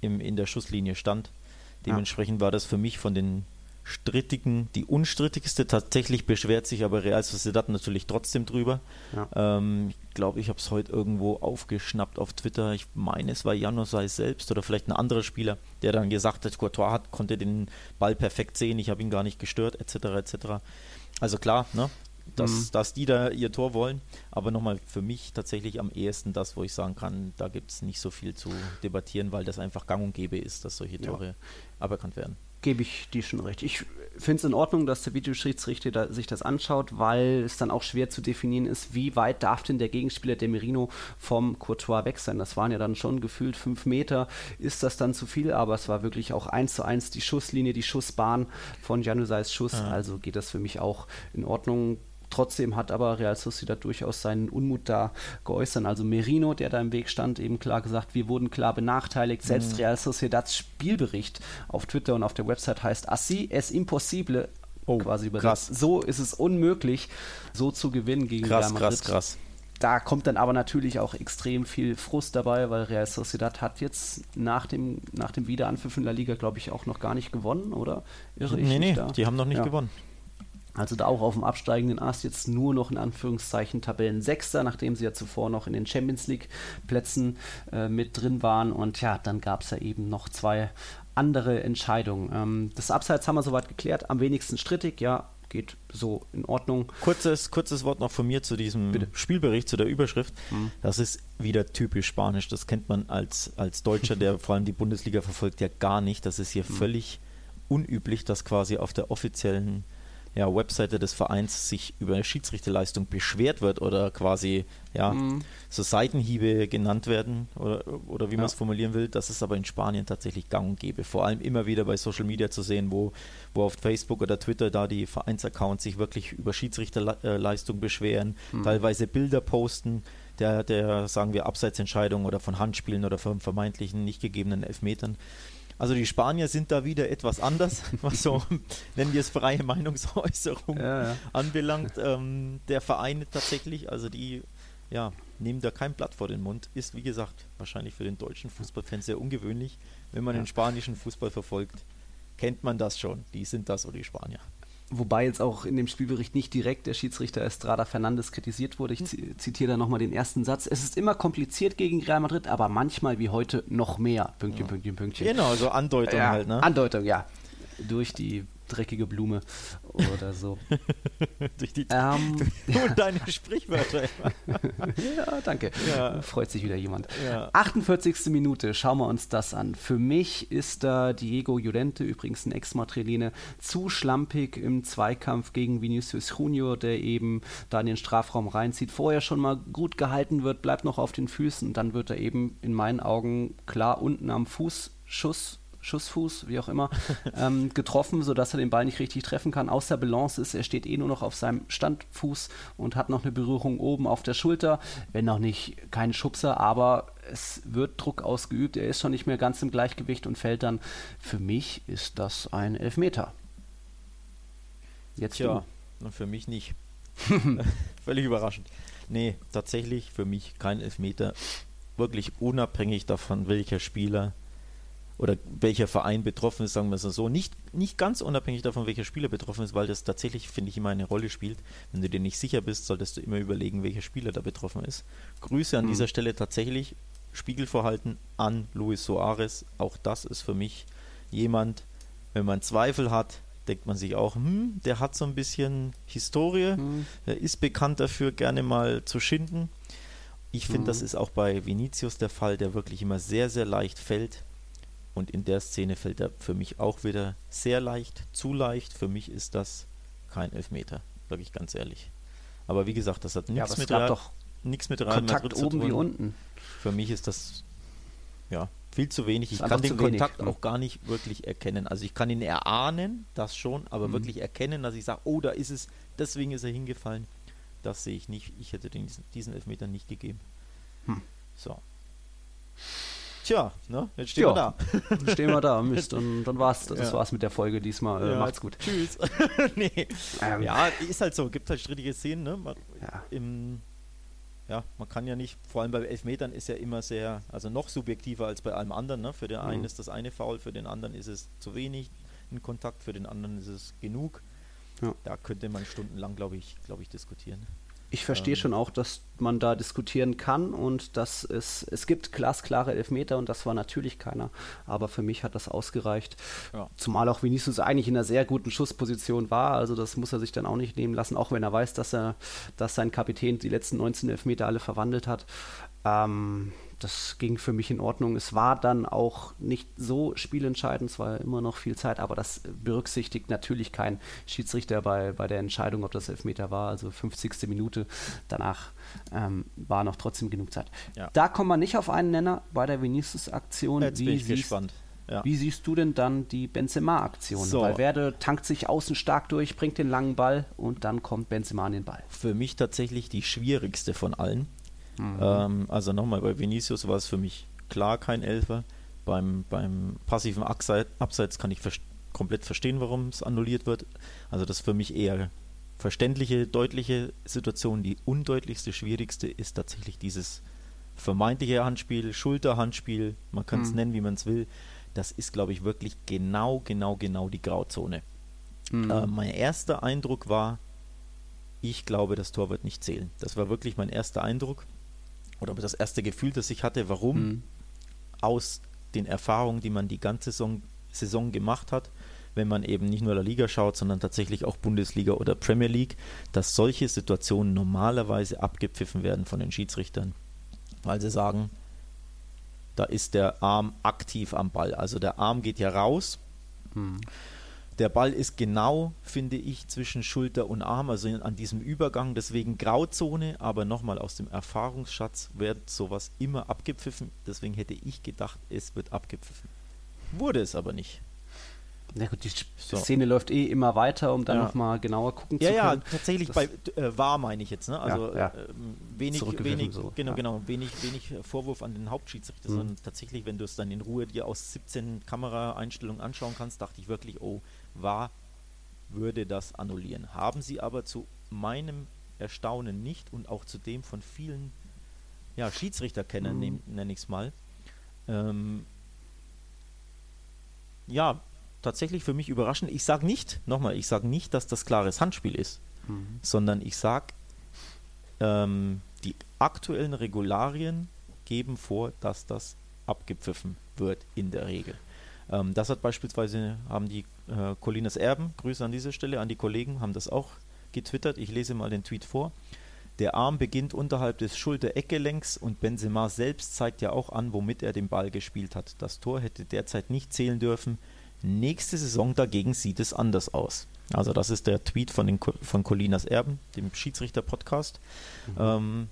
im, in der Schusslinie stand. Dementsprechend war das für mich von den strittigen, die unstrittigste. Tatsächlich beschwert sich aber Real Sociedad natürlich trotzdem drüber. Ja. Ähm, ich glaube, ich habe es heute irgendwo aufgeschnappt auf Twitter. Ich meine, es war Janosai selbst oder vielleicht ein anderer Spieler, der dann gesagt hat, Courtois hat, konnte den Ball perfekt sehen, ich habe ihn gar nicht gestört, etc. etc. Also klar, ne? dass, mhm. dass die da ihr Tor wollen. Aber nochmal für mich tatsächlich am ehesten das, wo ich sagen kann, da gibt es nicht so viel zu debattieren, weil das einfach gang und gäbe ist, dass solche Tore ja. aberkannt werden gebe ich dir schon recht. Ich finde es in Ordnung, dass der Videoschiedsrichter da, sich das anschaut, weil es dann auch schwer zu definieren ist, wie weit darf denn der Gegenspieler, der Merino, vom Courtois weg sein. Das waren ja dann schon gefühlt fünf Meter. Ist das dann zu viel? Aber es war wirklich auch eins zu eins die Schusslinie, die Schussbahn von Janusais Schuss. Ja. Also geht das für mich auch in Ordnung. Trotzdem hat aber Real Sociedad durchaus seinen Unmut da geäußert. Also Merino, der da im Weg stand, eben klar gesagt, wir wurden klar benachteiligt. Selbst mhm. Real Sociedads Spielbericht auf Twitter und auf der Website heißt Así es imposible Oh, quasi krass. So ist es unmöglich, so zu gewinnen gegen krass, Real Madrid. Krass, krass, Da kommt dann aber natürlich auch extrem viel Frust dabei, weil Real Sociedad hat jetzt nach dem, nach dem Wiederanpfiff in der Liga, glaube ich, auch noch gar nicht gewonnen, oder? Irre nee, nee, da? die haben noch nicht ja. gewonnen. Also da auch auf dem absteigenden Ast jetzt nur noch in Anführungszeichen Tabellensechster, nachdem sie ja zuvor noch in den Champions League Plätzen äh, mit drin waren. Und ja, dann gab es ja eben noch zwei andere Entscheidungen. Ähm, das Abseits haben wir soweit geklärt, am wenigsten strittig, ja, geht so in Ordnung. Kurzes, kurzes Wort noch von mir zu diesem Bitte. Spielbericht, zu der Überschrift. Hm. Das ist wieder typisch Spanisch. Das kennt man als, als Deutscher, der vor allem die Bundesliga verfolgt, ja gar nicht. Das ist hier hm. völlig unüblich, dass quasi auf der offiziellen ja, Webseite des Vereins sich über eine Schiedsrichterleistung beschwert wird oder quasi ja, mhm. so Seitenhiebe genannt werden oder, oder wie man es formulieren will, das ist aber in Spanien tatsächlich gang und gäbe. Vor allem immer wieder bei Social Media zu sehen, wo, wo auf Facebook oder Twitter da die Vereinsaccounts sich wirklich über Schiedsrichterleistung beschweren, mhm. teilweise Bilder posten, der, der, sagen wir, Abseitsentscheidung oder von Handspielen oder von vermeintlichen nicht gegebenen Elfmetern. Also die Spanier sind da wieder etwas anders, [LAUGHS] was so, nennen wir es freie Meinungsäußerung ja, ja. anbelangt. Ähm, der Verein tatsächlich, also die ja, nehmen da kein Blatt vor den Mund, ist wie gesagt wahrscheinlich für den deutschen Fußballfan sehr ungewöhnlich. Wenn man ja. den spanischen Fußball verfolgt, kennt man das schon. Die sind das oder die Spanier. Wobei jetzt auch in dem Spielbericht nicht direkt der Schiedsrichter Estrada Fernandes kritisiert wurde. Ich zitiere da nochmal den ersten Satz. Es ist immer kompliziert gegen Real Madrid, aber manchmal wie heute noch mehr. Pünktchen, ja. Pünktchen, Pünktchen. Genau, so Andeutung ja, halt, ne? Andeutung, ja. Durch die dreckige Blume oder so. [LAUGHS] Durch die ähm, [LAUGHS] und deine Sprichwörter. [LAUGHS] ja, danke. Ja. Freut sich wieder jemand. Ja. 48. Minute, schauen wir uns das an. Für mich ist da Diego Llorente, übrigens ein Ex-Madrilene, zu schlampig im Zweikampf gegen Vinicius Junior, der eben da in den Strafraum reinzieht. Vorher schon mal gut gehalten wird, bleibt noch auf den Füßen, dann wird er eben in meinen Augen klar unten am Fuß Schuss Schussfuß, wie auch immer, [LAUGHS] ähm, getroffen, sodass er den Ball nicht richtig treffen kann. Aus der Balance ist, er steht eh nur noch auf seinem Standfuß und hat noch eine Berührung oben auf der Schulter. Wenn noch nicht kein Schubser, aber es wird Druck ausgeübt. Er ist schon nicht mehr ganz im Gleichgewicht und fällt dann. Für mich ist das ein Elfmeter. Jetzt ja, für mich nicht. [LAUGHS] [LAUGHS] Völlig überraschend. Nee, tatsächlich für mich kein Elfmeter. Wirklich unabhängig davon, welcher Spieler oder welcher Verein betroffen ist, sagen wir es so. Nicht, nicht ganz unabhängig davon, welcher Spieler betroffen ist, weil das tatsächlich, finde ich, immer eine Rolle spielt. Wenn du dir nicht sicher bist, solltest du immer überlegen, welcher Spieler da betroffen ist. Grüße an mhm. dieser Stelle tatsächlich, Spiegelverhalten an Luis Soares. Auch das ist für mich jemand, wenn man Zweifel hat, denkt man sich auch, hm, der hat so ein bisschen Historie, mhm. er ist bekannt dafür, gerne mal zu schinden. Ich finde, mhm. das ist auch bei Vinicius der Fall, der wirklich immer sehr, sehr leicht fällt und in der Szene fällt er für mich auch wieder sehr leicht, zu leicht. Für mich ist das kein Elfmeter, sage ich ganz ehrlich. Aber wie gesagt, das hat nichts ja, mit, Real, nichts mit Real Kontakt Madrid oben zu tun. wie unten. Für mich ist das ja viel zu wenig. Ich kann den Kontakt wenig, auch gar nicht wirklich erkennen. Also ich kann ihn erahnen, das schon, aber mhm. wirklich erkennen, dass ich sage, oh, da ist es, deswegen ist er hingefallen. Das sehe ich nicht. Ich hätte den, diesen Elfmeter nicht gegeben. Hm. So. Tja, ne? jetzt stehen ja, wir da. Dann stehen wir da, [LAUGHS] Mist. Und dann war's, das ja. war's mit der Folge diesmal. Äh, ja. Macht's gut. Tschüss. [LAUGHS] nee. Ähm. Ja, ist halt so. Gibt halt strittige Szenen, ne? Man, ja. Im, ja, man kann ja nicht, vor allem bei Elfmetern ist ja immer sehr, also noch subjektiver als bei allem anderen. Ne? Für den einen mhm. ist das eine faul, für den anderen ist es zu wenig. ein Kontakt, für den anderen ist es genug. Ja. Da könnte man stundenlang, glaube ich, glaube ich, diskutieren. Ich verstehe ähm. schon auch, dass man da diskutieren kann und dass es, es gibt glasklare Elfmeter und das war natürlich keiner. Aber für mich hat das ausgereicht. Ja. Zumal auch Vinicius eigentlich in einer sehr guten Schussposition war. Also das muss er sich dann auch nicht nehmen lassen, auch wenn er weiß, dass er, dass sein Kapitän die letzten 19 Elfmeter alle verwandelt hat. Ähm, das ging für mich in Ordnung. Es war dann auch nicht so spielentscheidend, es war immer noch viel Zeit, aber das berücksichtigt natürlich kein Schiedsrichter bei, bei der Entscheidung, ob das Elfmeter war, also 50. Minute. Danach ähm, war noch trotzdem genug Zeit. Ja. Da kommen wir nicht auf einen Nenner bei der Vinicius-Aktion. Jetzt wie bin ich gespannt. Ja. Wie siehst du denn dann die Benzema-Aktion? So. Weil Werde tankt sich außen stark durch, bringt den langen Ball und dann kommt Benzema an den Ball. Für mich tatsächlich die schwierigste von allen. Mhm. Ähm, also nochmal, bei Vinicius war es für mich klar kein Elfer. Beim, beim passiven Abseits kann ich ver komplett verstehen, warum es annulliert wird. Also das ist für mich eher verständliche, deutliche Situation. Die undeutlichste, schwierigste ist tatsächlich dieses vermeintliche Handspiel, Schulterhandspiel, man kann es mhm. nennen, wie man es will. Das ist, glaube ich, wirklich genau, genau, genau die Grauzone. Mhm. Äh, mein erster Eindruck war, ich glaube, das Tor wird nicht zählen. Das war wirklich mein erster Eindruck oder das erste Gefühl, das ich hatte, warum mhm. aus den Erfahrungen, die man die ganze Saison, Saison gemacht hat, wenn man eben nicht nur der Liga schaut, sondern tatsächlich auch Bundesliga oder Premier League, dass solche Situationen normalerweise abgepfiffen werden von den Schiedsrichtern, weil sie sagen, da ist der Arm aktiv am Ball. Also der Arm geht ja raus. Mhm. Der Ball ist genau, finde ich, zwischen Schulter und Arm, also an diesem Übergang, deswegen Grauzone, aber nochmal aus dem Erfahrungsschatz wird sowas immer abgepfiffen. Deswegen hätte ich gedacht, es wird abgepfiffen. Wurde es aber nicht. Na gut, die so. Szene läuft eh immer weiter, um dann ja. nochmal genauer gucken ja, zu können. Ja, ja, tatsächlich das bei äh, war meine ich jetzt, ne? Also ja, ja. Äh, wenig, wenig, so. genau, genau, wenig, wenig Vorwurf an den Hauptschiedsrichter, mhm. sondern tatsächlich, wenn du es dann in Ruhe dir aus 17 Kameraeinstellungen anschauen kannst, dachte ich wirklich, oh, war, würde das annullieren. Haben sie aber zu meinem Erstaunen nicht und auch zu dem von vielen ja, Schiedsrichterkennern, mhm. nenne ich es mal. Ähm, ja, tatsächlich für mich überraschend. Ich sage nicht, nochmal, ich sage nicht, dass das klares Handspiel ist, mhm. sondern ich sage, ähm, die aktuellen Regularien geben vor, dass das abgepfiffen wird in der Regel. Ähm, das hat beispielsweise, haben die äh, Colinas Erben, Grüße an dieser Stelle an die Kollegen, haben das auch getwittert. Ich lese mal den Tweet vor. Der Arm beginnt unterhalb des Schulter-Eckgelenks und Benzema selbst zeigt ja auch an, womit er den Ball gespielt hat. Das Tor hätte derzeit nicht zählen dürfen. Nächste Saison dagegen sieht es anders aus. Also das ist der Tweet von, den, von Colinas Erben, dem Schiedsrichter-Podcast. Mhm. Ähm,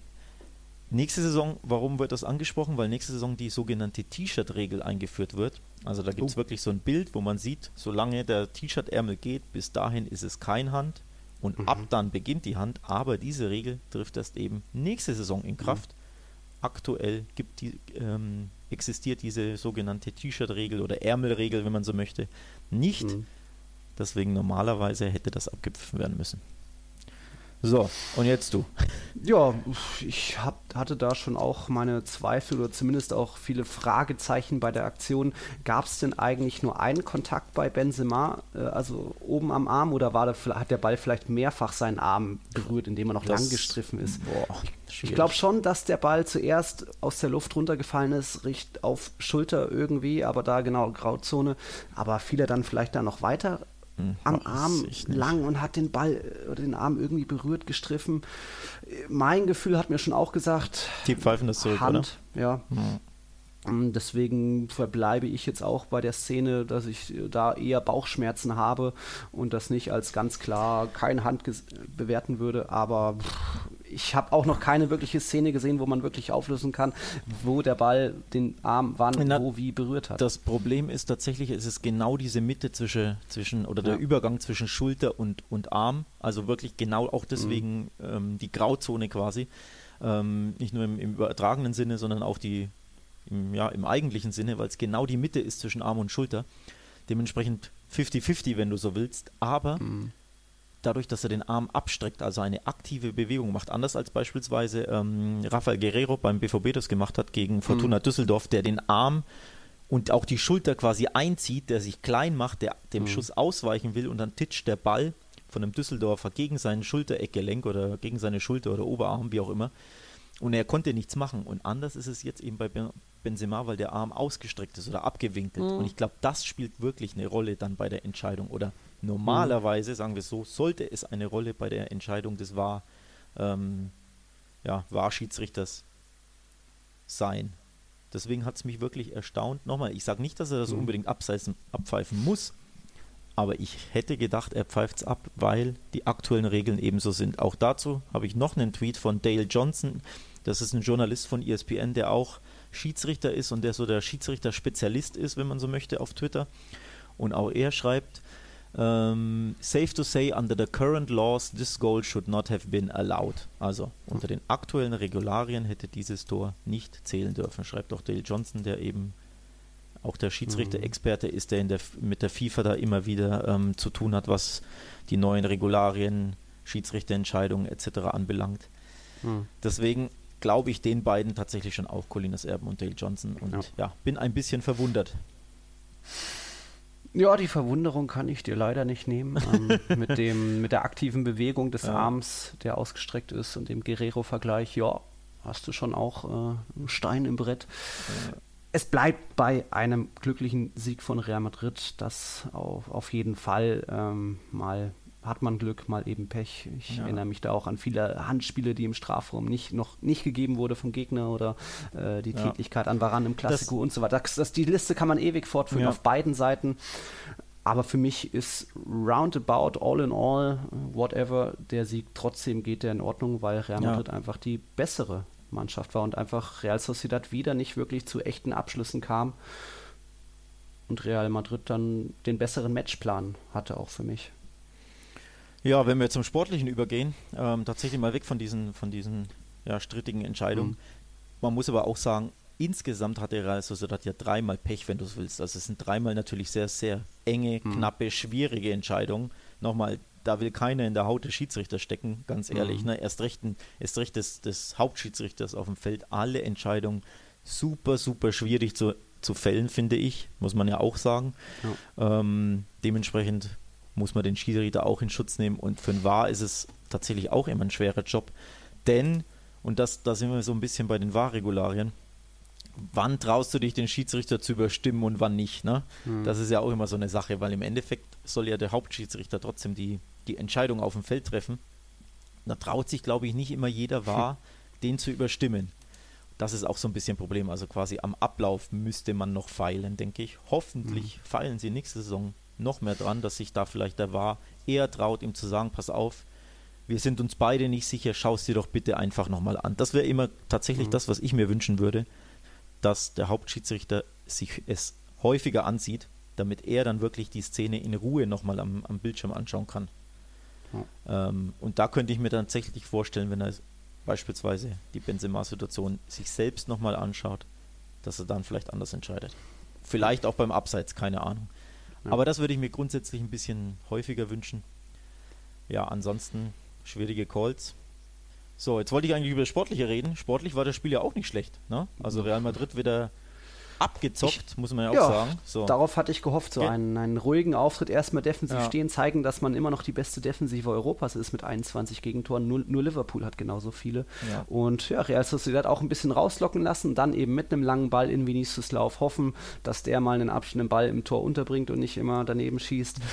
nächste Saison, warum wird das angesprochen? Weil nächste Saison die sogenannte T-Shirt-Regel eingeführt wird. Also da gibt es oh. wirklich so ein Bild, wo man sieht, solange der T-Shirt-Ärmel geht, bis dahin ist es kein Hand. Und mhm. ab dann beginnt die Hand, aber diese Regel trifft erst eben nächste Saison in Kraft. Mhm. Aktuell gibt die, ähm, existiert diese sogenannte T-Shirt-Regel oder Ärmelregel, wenn man so möchte, nicht. Mhm. Deswegen normalerweise hätte das abgepfiffen werden müssen. So, und jetzt du. Ja, ich hab, hatte da schon auch meine Zweifel oder zumindest auch viele Fragezeichen bei der Aktion. Gab es denn eigentlich nur einen Kontakt bei Benzema, äh, also oben am Arm, oder war der, hat der Ball vielleicht mehrfach seinen Arm berührt, indem er noch das, lang gestriffen ist? Boah, ich glaube schon, dass der Ball zuerst aus der Luft runtergefallen ist, riecht auf Schulter irgendwie, aber da genau Grauzone. Aber fiel er dann vielleicht da noch weiter hm, am Arm lang und hat den Ball oder den Arm irgendwie berührt, gestriffen. Mein Gefühl hat mir schon auch gesagt. Die pfeifen das zurück, Hand, oder? Ja. Hm. Deswegen verbleibe ich jetzt auch bei der Szene, dass ich da eher Bauchschmerzen habe und das nicht als ganz klar keine Hand bewerten würde. Aber ich habe auch noch keine wirkliche Szene gesehen, wo man wirklich auflösen kann, wo der Ball den Arm wann, Na, wo, wie berührt hat. Das Problem ist tatsächlich, es ist genau diese Mitte zwischen, zwischen oder der ja. Übergang zwischen Schulter und, und Arm. Also wirklich genau auch deswegen mhm. ähm, die Grauzone quasi. Ähm, nicht nur im, im, übertragenen Sinne, sondern auch die, im, ja, im eigentlichen Sinne, weil es genau die Mitte ist zwischen Arm und Schulter. Dementsprechend 50-50, wenn du so willst. Aber mhm dadurch, dass er den Arm abstreckt, also eine aktive Bewegung macht, anders als beispielsweise ähm, Rafael Guerrero beim BVB das gemacht hat gegen Fortuna mhm. Düsseldorf, der den Arm und auch die Schulter quasi einzieht, der sich klein macht, der dem mhm. Schuss ausweichen will und dann titscht der Ball von einem Düsseldorfer gegen sein Schultereckgelenk oder gegen seine Schulter oder Oberarm, wie auch immer. Und er konnte nichts machen. Und anders ist es jetzt eben bei Benzema, weil der Arm ausgestreckt ist oder abgewinkelt. Mhm. Und ich glaube, das spielt wirklich eine Rolle dann bei der Entscheidung. Oder normalerweise, sagen wir so, sollte es eine Rolle bei der Entscheidung des War, ähm, ja, War-Schiedsrichters sein. Deswegen hat es mich wirklich erstaunt. Nochmal, ich sage nicht, dass er das mhm. unbedingt abseisen, abpfeifen muss, aber ich hätte gedacht, er pfeift es ab, weil die aktuellen Regeln ebenso sind. Auch dazu habe ich noch einen Tweet von Dale Johnson. Das ist ein Journalist von ESPN, der auch Schiedsrichter ist und der so der Schiedsrichter-Spezialist ist, wenn man so möchte, auf Twitter. Und auch er schreibt, um, safe to say, under the current laws, this goal should not have been allowed. Also unter den aktuellen Regularien hätte dieses Tor nicht zählen dürfen, schreibt auch Dale Johnson, der eben auch der Schiedsrichter-Experte mhm. ist, der, der, mit der FIFA da immer wieder ähm, zu tun hat, was die neuen Regularien, Schiedsrichterentscheidungen etc. anbelangt. Mhm. Deswegen glaube ich den beiden tatsächlich schon auch, Colinas Erben und Dale Johnson. Und ja, ja bin ein bisschen verwundert. Ja, die Verwunderung kann ich dir leider nicht nehmen. Ähm, [LAUGHS] mit, dem, mit der aktiven Bewegung des ja. Arms, der ausgestreckt ist und dem Guerrero-Vergleich, ja, hast du schon auch äh, einen Stein im Brett. Ja es bleibt bei einem glücklichen Sieg von Real Madrid. Das auf, auf jeden Fall ähm, mal hat man Glück, mal eben Pech. Ich ja. erinnere mich da auch an viele Handspiele, die im Strafraum nicht, noch nicht gegeben wurde vom Gegner oder äh, die ja. Tätigkeit an Varan im Klassiko und so weiter. Das, das, die Liste kann man ewig fortführen ja. auf beiden Seiten. Aber für mich ist roundabout, all in all, whatever, der Sieg trotzdem geht der in Ordnung, weil Real Madrid einfach die bessere Mannschaft war und einfach Real Sociedad wieder nicht wirklich zu echten Abschlüssen kam und Real Madrid dann den besseren Matchplan hatte auch für mich. Ja, wenn wir zum Sportlichen übergehen, ähm, tatsächlich mal weg von diesen, von diesen ja, strittigen Entscheidungen. Mhm. Man muss aber auch sagen, insgesamt hatte Real Sociedad ja dreimal Pech, wenn du es willst. Also es sind dreimal natürlich sehr, sehr enge, mhm. knappe, schwierige Entscheidungen. Nochmal, da will keiner in der Haut des Schiedsrichters stecken, ganz ehrlich. Mhm. Ne? Erst recht, erst recht des, des Hauptschiedsrichters auf dem Feld. Alle Entscheidungen super, super schwierig zu, zu fällen, finde ich, muss man ja auch sagen. Ja. Ähm, dementsprechend muss man den Schiedsrichter auch in Schutz nehmen und für ein Wahr ist es tatsächlich auch immer ein schwerer Job, denn, und das, da sind wir so ein bisschen bei den Wahrregularien, wann traust du dich, den Schiedsrichter zu überstimmen und wann nicht. Ne? Mhm. Das ist ja auch immer so eine Sache, weil im Endeffekt soll ja der Hauptschiedsrichter trotzdem die, die Entscheidung auf dem Feld treffen. Da traut sich, glaube ich, nicht immer jeder wahr, den zu überstimmen. Das ist auch so ein bisschen ein Problem. Also quasi am Ablauf müsste man noch feilen, denke ich. Hoffentlich mhm. feilen sie nächste Saison noch mehr dran, dass sich da vielleicht der Wahr eher traut, ihm zu sagen, pass auf, wir sind uns beide nicht sicher, schau es dir doch bitte einfach nochmal an. Das wäre immer tatsächlich mhm. das, was ich mir wünschen würde, dass der Hauptschiedsrichter sich es häufiger ansieht, damit er dann wirklich die Szene in Ruhe nochmal am, am Bildschirm anschauen kann. Ja. Ähm, und da könnte ich mir tatsächlich vorstellen, wenn er beispielsweise die Benzema-Situation sich selbst nochmal anschaut, dass er dann vielleicht anders entscheidet. Vielleicht auch beim Abseits, keine Ahnung. Ja. Aber das würde ich mir grundsätzlich ein bisschen häufiger wünschen. Ja, ansonsten schwierige Calls. So, jetzt wollte ich eigentlich über das Sportliche reden. Sportlich war das Spiel ja auch nicht schlecht. Ne? Also Real Madrid wieder abgezockt, ich, muss man ja auch ja, sagen. So. Darauf hatte ich gehofft, so einen, einen ruhigen Auftritt, erstmal defensiv ja. stehen, zeigen, dass man immer noch die beste Defensive Europas ist mit 21 Gegentoren. Nur, nur Liverpool hat genauso viele. Ja. Und ja, Real Sociedad auch ein bisschen rauslocken lassen, dann eben mit einem langen Ball in Vinicius Lauf hoffen, dass der mal einen abschnittenden Ball im Tor unterbringt und nicht immer daneben schießt [LAUGHS]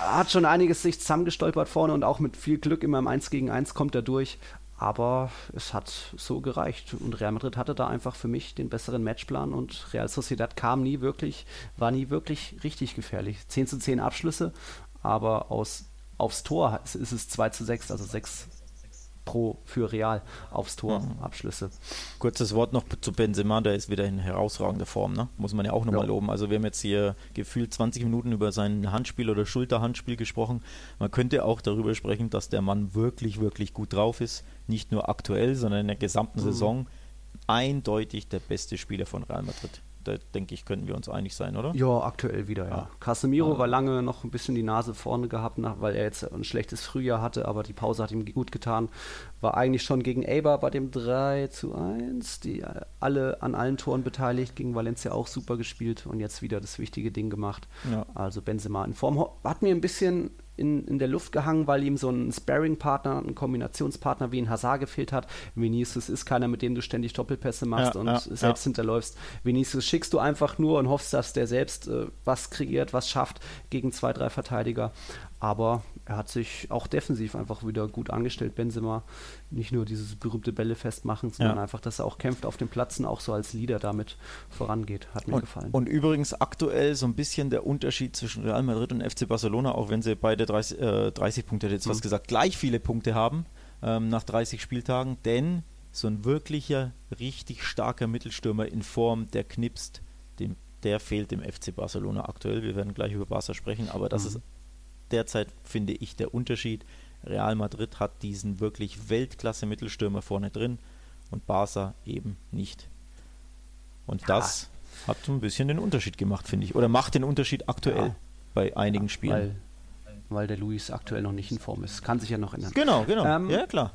hat schon einiges sich zusammengestolpert vorne und auch mit viel Glück immer im 1 gegen 1 kommt er durch. Aber es hat so gereicht. Und Real Madrid hatte da einfach für mich den besseren Matchplan und Real Sociedad kam nie wirklich, war nie wirklich richtig gefährlich. 10 zu 10 Abschlüsse, aber aus, aufs Tor ist es 2 zu 6, also 6 pro für Real aufs Tor mhm. Abschlüsse. Kurzes Wort noch zu Benzema, der ist wieder in herausragender Form, ne? muss man ja auch nochmal ja. loben. Also wir haben jetzt hier gefühlt 20 Minuten über sein Handspiel oder Schulterhandspiel gesprochen. Man könnte auch darüber sprechen, dass der Mann wirklich, wirklich gut drauf ist. Nicht nur aktuell, sondern in der gesamten mhm. Saison eindeutig der beste Spieler von Real Madrid. Da denke ich, könnten wir uns einig sein, oder? Ja, aktuell wieder, ja. ja. Casemiro ja. war lange noch ein bisschen die Nase vorne gehabt, nach, weil er jetzt ein schlechtes Frühjahr hatte, aber die Pause hat ihm gut getan. War eigentlich schon gegen Eibar bei dem 3 zu 1, die alle an allen Toren beteiligt, gegen Valencia auch super gespielt und jetzt wieder das wichtige Ding gemacht. Ja. Also Benzema in Form. Hat mir ein bisschen in, in der Luft gehangen, weil ihm so ein Sparring-Partner, ein Kombinationspartner wie ein Hazard gefehlt hat. Vinicius ist keiner, mit dem du ständig Doppelpässe machst ja, und ja, selbst ja. hinterläufst. Vinicius schickst du einfach nur und hoffst, dass der selbst äh, was kreiert, was schafft gegen zwei, drei Verteidiger. Aber er hat sich auch defensiv einfach wieder gut angestellt, Benzema. Nicht nur dieses berühmte Bälle festmachen, sondern ja. einfach, dass er auch kämpft auf den Platzen, auch so als Leader damit vorangeht. Hat mir und, gefallen. Und übrigens aktuell so ein bisschen der Unterschied zwischen Real Madrid und FC Barcelona, auch wenn sie beide 30, äh, 30 Punkte, jetzt mhm. was gesagt, gleich viele Punkte haben ähm, nach 30 Spieltagen, denn so ein wirklicher, richtig starker Mittelstürmer in Form, der knipst, dem, der fehlt dem FC Barcelona aktuell. Wir werden gleich über Barca sprechen, aber das mhm. ist derzeit, finde ich, der Unterschied. Real Madrid hat diesen wirklich Weltklasse-Mittelstürmer vorne drin und Barca eben nicht. Und ja. das hat so ein bisschen den Unterschied gemacht, finde ich. Oder macht den Unterschied aktuell ja. bei einigen ja, Spielen. Weil, weil der Luis aktuell noch nicht in Form ist. Kann sich ja noch ändern. Genau, genau. Ähm, ja, klar.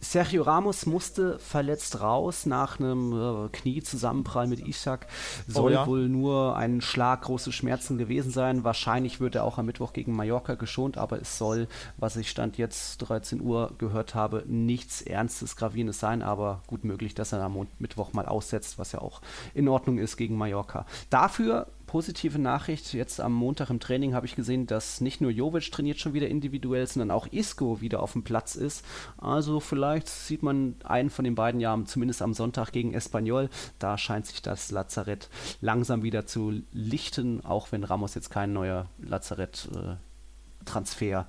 Sergio Ramos musste verletzt raus nach einem äh, Kniezusammenprall mit Ishak. Soll oh ja. wohl nur ein Schlag, große Schmerzen gewesen sein. Wahrscheinlich wird er auch am Mittwoch gegen Mallorca geschont, aber es soll, was ich Stand jetzt 13 Uhr gehört habe, nichts Ernstes, Gravierendes sein. Aber gut möglich, dass er am Mittwoch mal aussetzt, was ja auch in Ordnung ist gegen Mallorca. Dafür positive Nachricht. Jetzt am Montag im Training habe ich gesehen, dass nicht nur Jovic trainiert schon wieder individuell, sondern auch Isco wieder auf dem Platz ist. Also vielleicht sieht man einen von den beiden ja zumindest am Sonntag gegen Espanyol. Da scheint sich das Lazarett langsam wieder zu lichten, auch wenn Ramos jetzt kein neuer Lazarett-Transfer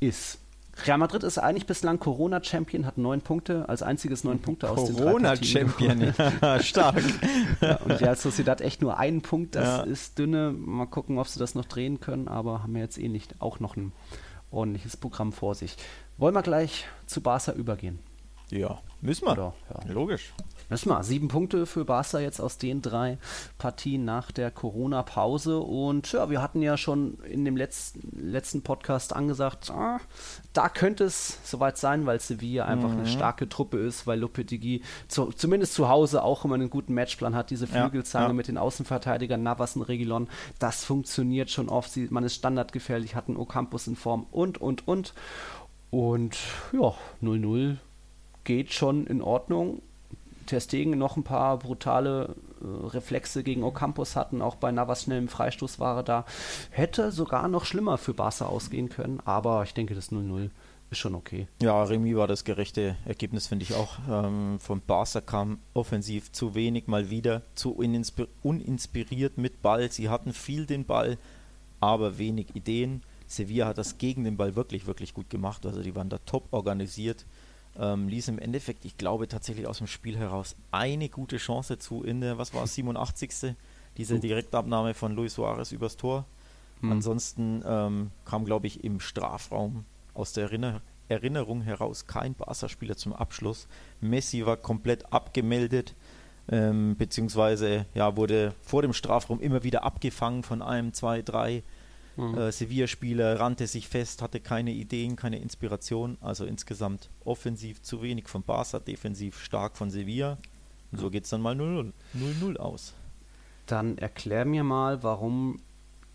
äh, ist. Real Madrid ist eigentlich bislang Corona-Champion, hat neun Punkte, als einziges neun Punkte aus den Corona-Champion, [LAUGHS] stark. ja, und Real Sociedad echt nur einen Punkt, das ja. ist dünne. Mal gucken, ob sie das noch drehen können, aber haben wir jetzt eh nicht auch noch ein ordentliches Programm vor sich. Wollen wir gleich zu Barca übergehen? Ja, müssen wir. Oder, ja. Logisch. Müssen wir. Sieben Punkte für Barca jetzt aus den drei Partien nach der Corona-Pause. Und ja, wir hatten ja schon in dem letzten, letzten Podcast angesagt, ah, da könnte es soweit sein, weil Sevilla einfach mhm. eine starke Truppe ist, weil Lopetegui zu, zumindest zu Hause auch immer einen guten Matchplan hat. Diese Flügelzange ja, ja. mit den Außenverteidigern Navas und Regilon, das funktioniert schon oft. Sie, man ist standardgefährlich, hat einen Ocampus in Form und, und, und. Und ja, 0-0 geht schon in Ordnung. Ter noch ein paar brutale äh, Reflexe gegen Ocampos hatten, auch bei Navas schnellem Freistoß war er da. Hätte sogar noch schlimmer für Barca ausgehen können, aber ich denke, das 0-0 ist schon okay. Ja, Remy war das gerechte Ergebnis, finde ich auch. Ähm, von Barca kam offensiv zu wenig mal wieder, zu uninspiriert mit Ball. Sie hatten viel den Ball, aber wenig Ideen. Sevilla hat das gegen den Ball wirklich, wirklich gut gemacht. Also die waren da top organisiert ähm, ließ im Endeffekt, ich glaube tatsächlich aus dem Spiel heraus, eine gute Chance zu in der, was war es, 87. Diese Direktabnahme von Luis Suarez übers Tor. Hm. Ansonsten ähm, kam, glaube ich, im Strafraum aus der Erinner Erinnerung heraus kein Barca-Spieler zum Abschluss. Messi war komplett abgemeldet, ähm, beziehungsweise ja, wurde vor dem Strafraum immer wieder abgefangen von einem, zwei, drei Mhm. Äh, Sevilla-Spieler rannte sich fest, hatte keine Ideen, keine Inspiration. Also insgesamt offensiv zu wenig von Barca, defensiv stark von Sevilla. Und so geht es dann mal 0-0 aus. Dann erklär mir mal, warum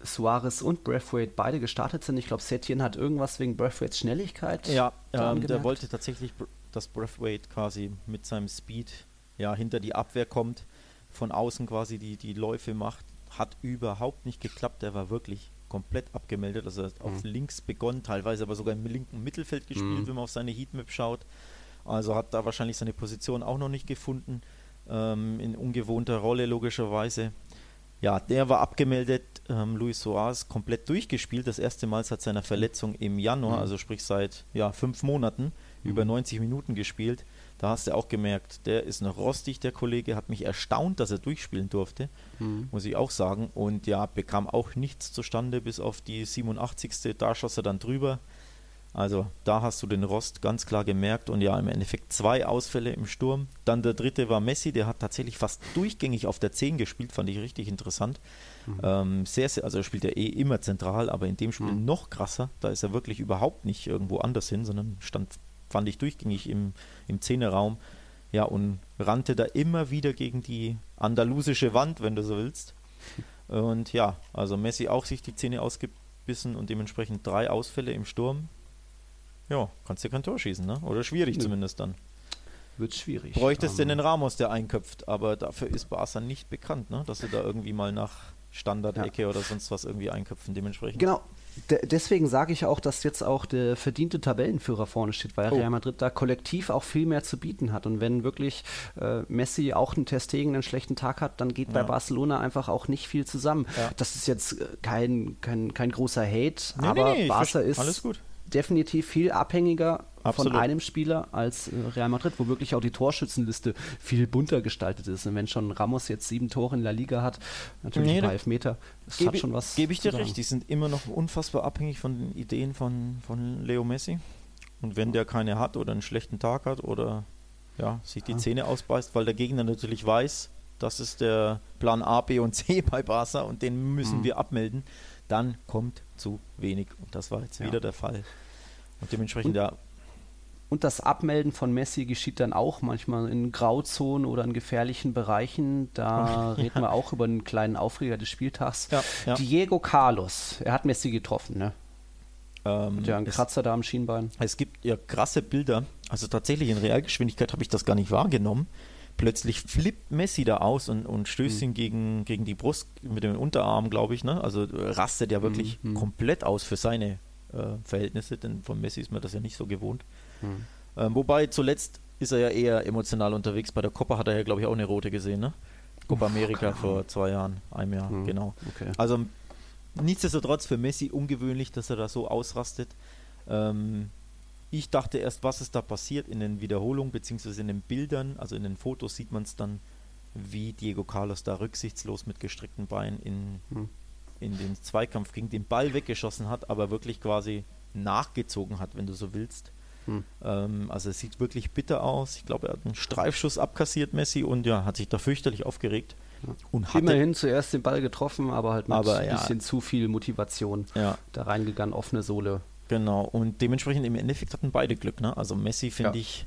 Suarez und Breathwaite beide gestartet sind. Ich glaube, Setien hat irgendwas wegen Breathwaites Schnelligkeit. Ja, ähm, der wollte tatsächlich, dass Breathwaite quasi mit seinem Speed ja, hinter die Abwehr kommt, von außen quasi die, die Läufe macht. Hat überhaupt nicht geklappt. Der war wirklich komplett abgemeldet. Also er hat mhm. auf links begonnen, teilweise aber sogar im linken Mittelfeld gespielt, mhm. wenn man auf seine Heatmap schaut. Also hat da wahrscheinlich seine Position auch noch nicht gefunden. Ähm, in ungewohnter Rolle logischerweise. Ja, der war abgemeldet. Ähm, Luis Soares komplett durchgespielt. Das erste Mal seit seiner Verletzung im Januar, mhm. also sprich seit ja, fünf Monaten, über 90 mhm. Minuten gespielt. Da hast du auch gemerkt, der ist noch rostig, der Kollege, hat mich erstaunt, dass er durchspielen durfte, mhm. muss ich auch sagen. Und ja, bekam auch nichts zustande, bis auf die 87. Da schoss er dann drüber. Also da hast du den Rost ganz klar gemerkt und ja, im Endeffekt zwei Ausfälle im Sturm. Dann der dritte war Messi, der hat tatsächlich fast durchgängig auf der 10 gespielt, fand ich richtig interessant. Mhm. Ähm, sehr, sehr, also er spielt ja eh immer zentral, aber in dem Spiel mhm. noch krasser. Da ist er wirklich überhaupt nicht irgendwo anders hin, sondern stand, fand ich durchgängig im, im Zehnerraum. Ja, und rannte da immer wieder gegen die andalusische Wand, wenn du so willst. Und ja, also Messi auch sich die Zähne ausgebissen und dementsprechend drei Ausfälle im Sturm. Ja, kannst du kein Tor schießen, ne? Oder schwierig Nö. zumindest dann. Wird schwierig. Bräuchtest um, den Ramos, der einköpft, aber dafür ist Barca nicht bekannt, ne? Dass sie da irgendwie mal nach Standardecke ja. oder sonst was irgendwie einköpfen, dementsprechend. Genau, De deswegen sage ich auch, dass jetzt auch der verdiente Tabellenführer vorne steht, weil oh. Real Madrid da kollektiv auch viel mehr zu bieten hat. Und wenn wirklich äh, Messi auch einen Testegen einen schlechten Tag hat, dann geht ja. bei Barcelona einfach auch nicht viel zusammen. Ja. Das ist jetzt äh, kein, kein, kein großer Hate, nee, aber nee, nee, Barca ist definitiv viel abhängiger Absolut. von einem Spieler als äh, Real Madrid, wo wirklich auch die Torschützenliste viel bunter gestaltet ist. Und wenn schon Ramos jetzt sieben Tore in La Liga hat, natürlich nee, ein paar Elfmeter, das hat schon was. Gebe ich dir recht, die sind immer noch unfassbar abhängig von den Ideen von, von Leo Messi. Und wenn der keine hat oder einen schlechten Tag hat oder ja, sich die ja. Zähne ausbeißt, weil der Gegner natürlich weiß, das ist der Plan A, B und C [LAUGHS] bei Barca und den müssen mhm. wir abmelden, dann kommt zu wenig. Und das war jetzt ja. wieder der Fall. Und dementsprechend, und, ja, und das Abmelden von Messi geschieht dann auch manchmal in Grauzonen oder in gefährlichen Bereichen. Da [LAUGHS] reden wir auch über einen kleinen Aufreger des Spieltags. Ja, ja. Diego Carlos, er hat Messi getroffen, ne? Ähm, ja, ein Kratzer da am Schienbein. Es gibt ja krasse Bilder. Also tatsächlich in Realgeschwindigkeit habe ich das gar nicht wahrgenommen. Plötzlich flippt Messi da aus und, und stößt mhm. ihn gegen, gegen die Brust mit dem Unterarm, glaube ich. Ne? Also rastet ja wirklich mhm. komplett aus für seine äh, Verhältnisse, denn von Messi ist man das ja nicht so gewohnt. Hm. Ähm, wobei zuletzt ist er ja eher emotional unterwegs. Bei der Copa hat er ja, glaube ich, auch eine rote gesehen, ne? Copa America vor zwei Jahren, einem Jahr, hm. genau. Okay. Also nichtsdestotrotz für Messi ungewöhnlich, dass er da so ausrastet. Ähm, ich dachte erst, was ist da passiert in den Wiederholungen beziehungsweise in den Bildern, also in den Fotos sieht man es dann, wie Diego Carlos da rücksichtslos mit gestreckten Beinen in, hm. in den Zweikampf gegen den Ball weggeschossen hat, aber wirklich quasi nachgezogen hat, wenn du so willst. Hm. Ähm, also es sieht wirklich bitter aus. Ich glaube, er hat einen Streifschuss abkassiert, Messi, und ja, hat sich da fürchterlich aufgeregt. Und hatte, Immerhin zuerst den Ball getroffen, aber halt mit aber, ein bisschen zu viel Motivation ja. da reingegangen, offene Sohle. Genau, und dementsprechend im Endeffekt hatten beide Glück. Ne? Also Messi, finde ja. ich,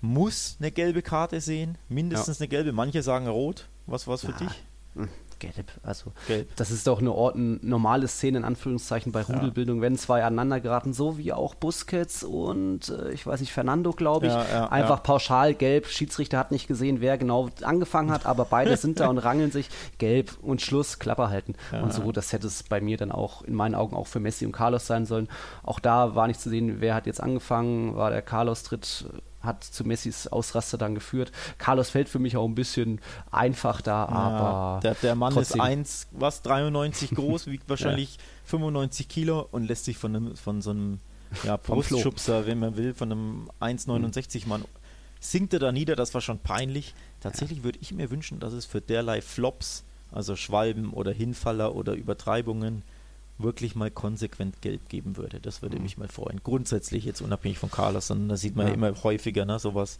muss eine gelbe Karte sehen, mindestens eine gelbe. Manche sagen rot. Was war es für dich? Gelb. Also Gelb. das ist doch eine, Ort, normale Szene in Anführungszeichen bei Rudelbildung, ja. wenn zwei aneinander geraten, so wie auch Busquets und äh, ich weiß nicht, Fernando, glaube ich. Ja, ja, Einfach pauschal gelb. Schiedsrichter hat nicht gesehen, wer genau angefangen hat, aber beide [LAUGHS] sind da und rangeln sich. Gelb und Schluss, Klapper halten. und so, das hätte es bei mir dann auch in meinen Augen auch für Messi und Carlos sein sollen. Auch da war nicht zu sehen, wer hat jetzt angefangen, war der Carlos-Tritt hat zu Messis Ausraster dann geführt. Carlos fällt für mich auch ein bisschen einfach da, ja, aber. Der, der Mann trotzdem. ist 1, was, 93 groß, [LAUGHS] wiegt wahrscheinlich ja. 95 Kilo und lässt sich von, einem, von so einem ja, Brustschubser, wenn man will, von einem 1,69 mhm. Mann sinkt er da nieder, das war schon peinlich. Tatsächlich würde ich mir wünschen, dass es für derlei Flops, also Schwalben oder Hinfaller oder Übertreibungen, wirklich mal konsequent gelb geben würde. Das würde mhm. mich mal freuen. Grundsätzlich jetzt unabhängig von Carlos, sondern das sieht man ja, ja immer häufiger, ne? sowas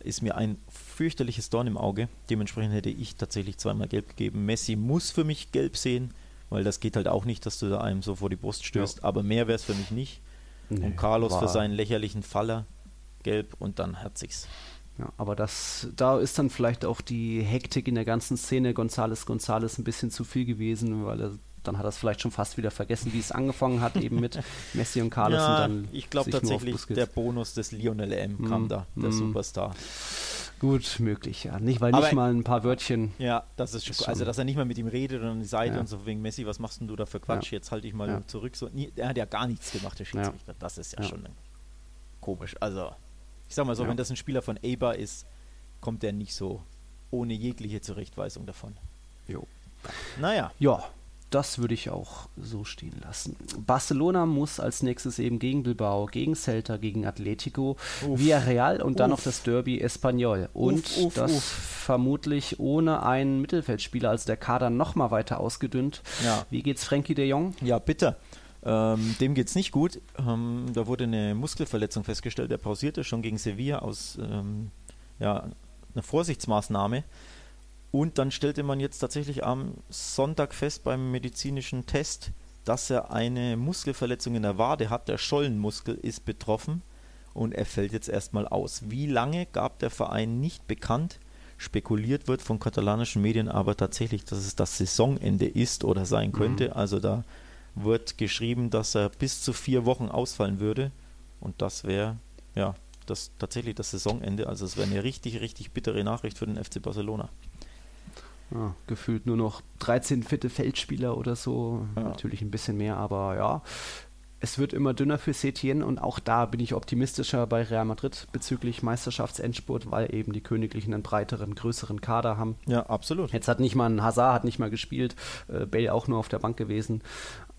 ist mir ein fürchterliches Dorn im Auge. Dementsprechend hätte ich tatsächlich zweimal gelb gegeben. Messi muss für mich gelb sehen, weil das geht halt auch nicht, dass du da einem so vor die Brust stößt, ja. aber mehr wäre es für mich nicht. Nee, und Carlos für seinen lächerlichen Faller gelb und dann herzig's. Ja, aber das, da ist dann vielleicht auch die Hektik in der ganzen Szene Gonzales Gonzales ein bisschen zu viel gewesen, weil er dann hat er es vielleicht schon fast wieder vergessen, wie es angefangen hat, eben mit [LAUGHS] Messi und Carlos. Ja, und dann ich glaube tatsächlich, der Bonus des Lionel M mm, kam da, der mm. Superstar. Gut, möglich, ja. Nicht, weil Aber nicht mal ein paar Wörtchen. Ja, das ist, ist schon, Also, dass er nicht mal mit ihm redet und an die Seite ja. und so wegen Messi, was machst denn du da für Quatsch? Ja. Jetzt halte ich mal ja. zurück. So, nie, er hat ja gar nichts gemacht, der Schiedsrichter. Das ist ja, schon komisch. Also, ich sag mal so, wenn das ein Spieler von Eber ist, kommt er nicht so ohne jegliche Zurechtweisung davon. Jo. Naja. Ja, das würde ich auch so stehen lassen. Barcelona muss als nächstes eben gegen Bilbao, gegen Celta, gegen Atletico, uff, Villarreal und uff. dann noch das Derby Espanyol. Und uff, das vermutlich ohne einen Mittelfeldspieler, also der Kader noch mal weiter ausgedünnt. Ja. Wie geht's Frankie de Jong? Ja, bitte. Ähm, dem geht es nicht gut. Ähm, da wurde eine Muskelverletzung festgestellt. Er pausierte schon gegen Sevilla aus ähm, ja, einer Vorsichtsmaßnahme. Und dann stellte man jetzt tatsächlich am Sonntag fest beim medizinischen Test, dass er eine Muskelverletzung in der Wade hat. Der Schollenmuskel ist betroffen und er fällt jetzt erstmal aus. Wie lange gab der Verein nicht bekannt? Spekuliert wird von katalanischen Medien aber tatsächlich, dass es das Saisonende ist oder sein könnte. Mhm. Also da wird geschrieben, dass er bis zu vier Wochen ausfallen würde. Und das wäre ja das tatsächlich das Saisonende. Also es wäre eine richtig, richtig bittere Nachricht für den FC Barcelona. Ja, gefühlt nur noch 13 fitte Feldspieler oder so. Ja. Natürlich ein bisschen mehr, aber ja. Es wird immer dünner für Setien und auch da bin ich optimistischer bei Real Madrid bezüglich Meisterschaftsendspurt, weil eben die Königlichen einen breiteren, größeren Kader haben. Ja, absolut. Jetzt hat nicht mal ein Hazard hat nicht mal gespielt, äh, Bale auch nur auf der Bank gewesen,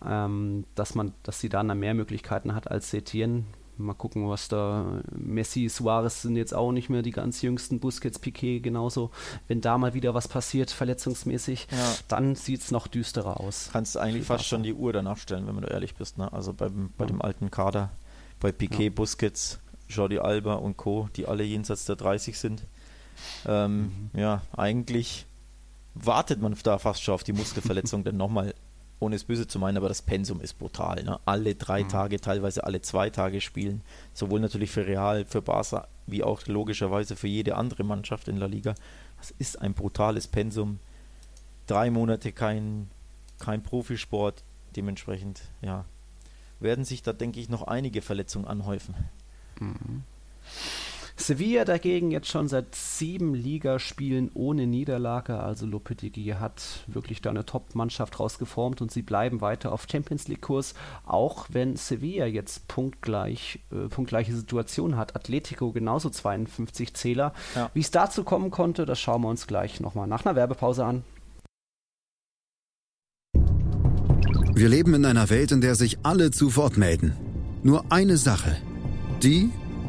ähm, dass man, dass sie da mehr Möglichkeiten hat als Setien. Mal gucken, was da. Messi, Suarez sind jetzt auch nicht mehr die ganz jüngsten. Busquets, Piquet genauso. Wenn da mal wieder was passiert, verletzungsmäßig, ja. dann sieht es noch düsterer aus. Kannst du eigentlich fast schon die Uhr danach stellen, wenn du ehrlich bist. Ne? Also beim, bei ja. dem alten Kader, bei Piquet, ja. Busquets, Jordi Alba und Co., die alle jenseits der 30 sind. Ähm, mhm. Ja, eigentlich wartet man da fast schon auf die Muskelverletzung, [LAUGHS] denn nochmal ohne es böse zu meinen, aber das Pensum ist brutal. Ne? Alle drei mhm. Tage, teilweise alle zwei Tage spielen. Sowohl natürlich für Real, für Barca, wie auch logischerweise für jede andere Mannschaft in La Liga. Das ist ein brutales Pensum. Drei Monate kein, kein Profisport. Dementsprechend, ja, werden sich da, denke ich, noch einige Verletzungen anhäufen. Mhm. Sevilla dagegen jetzt schon seit sieben Ligaspielen ohne Niederlage. Also Lopetegui hat wirklich da eine Top-Mannschaft rausgeformt und sie bleiben weiter auf Champions League-Kurs, auch wenn Sevilla jetzt punktgleich, äh, punktgleiche Situation hat. Atletico genauso 52 Zähler. Ja. Wie es dazu kommen konnte, das schauen wir uns gleich nochmal nach einer Werbepause an. Wir leben in einer Welt, in der sich alle zu Wort melden. Nur eine Sache. Die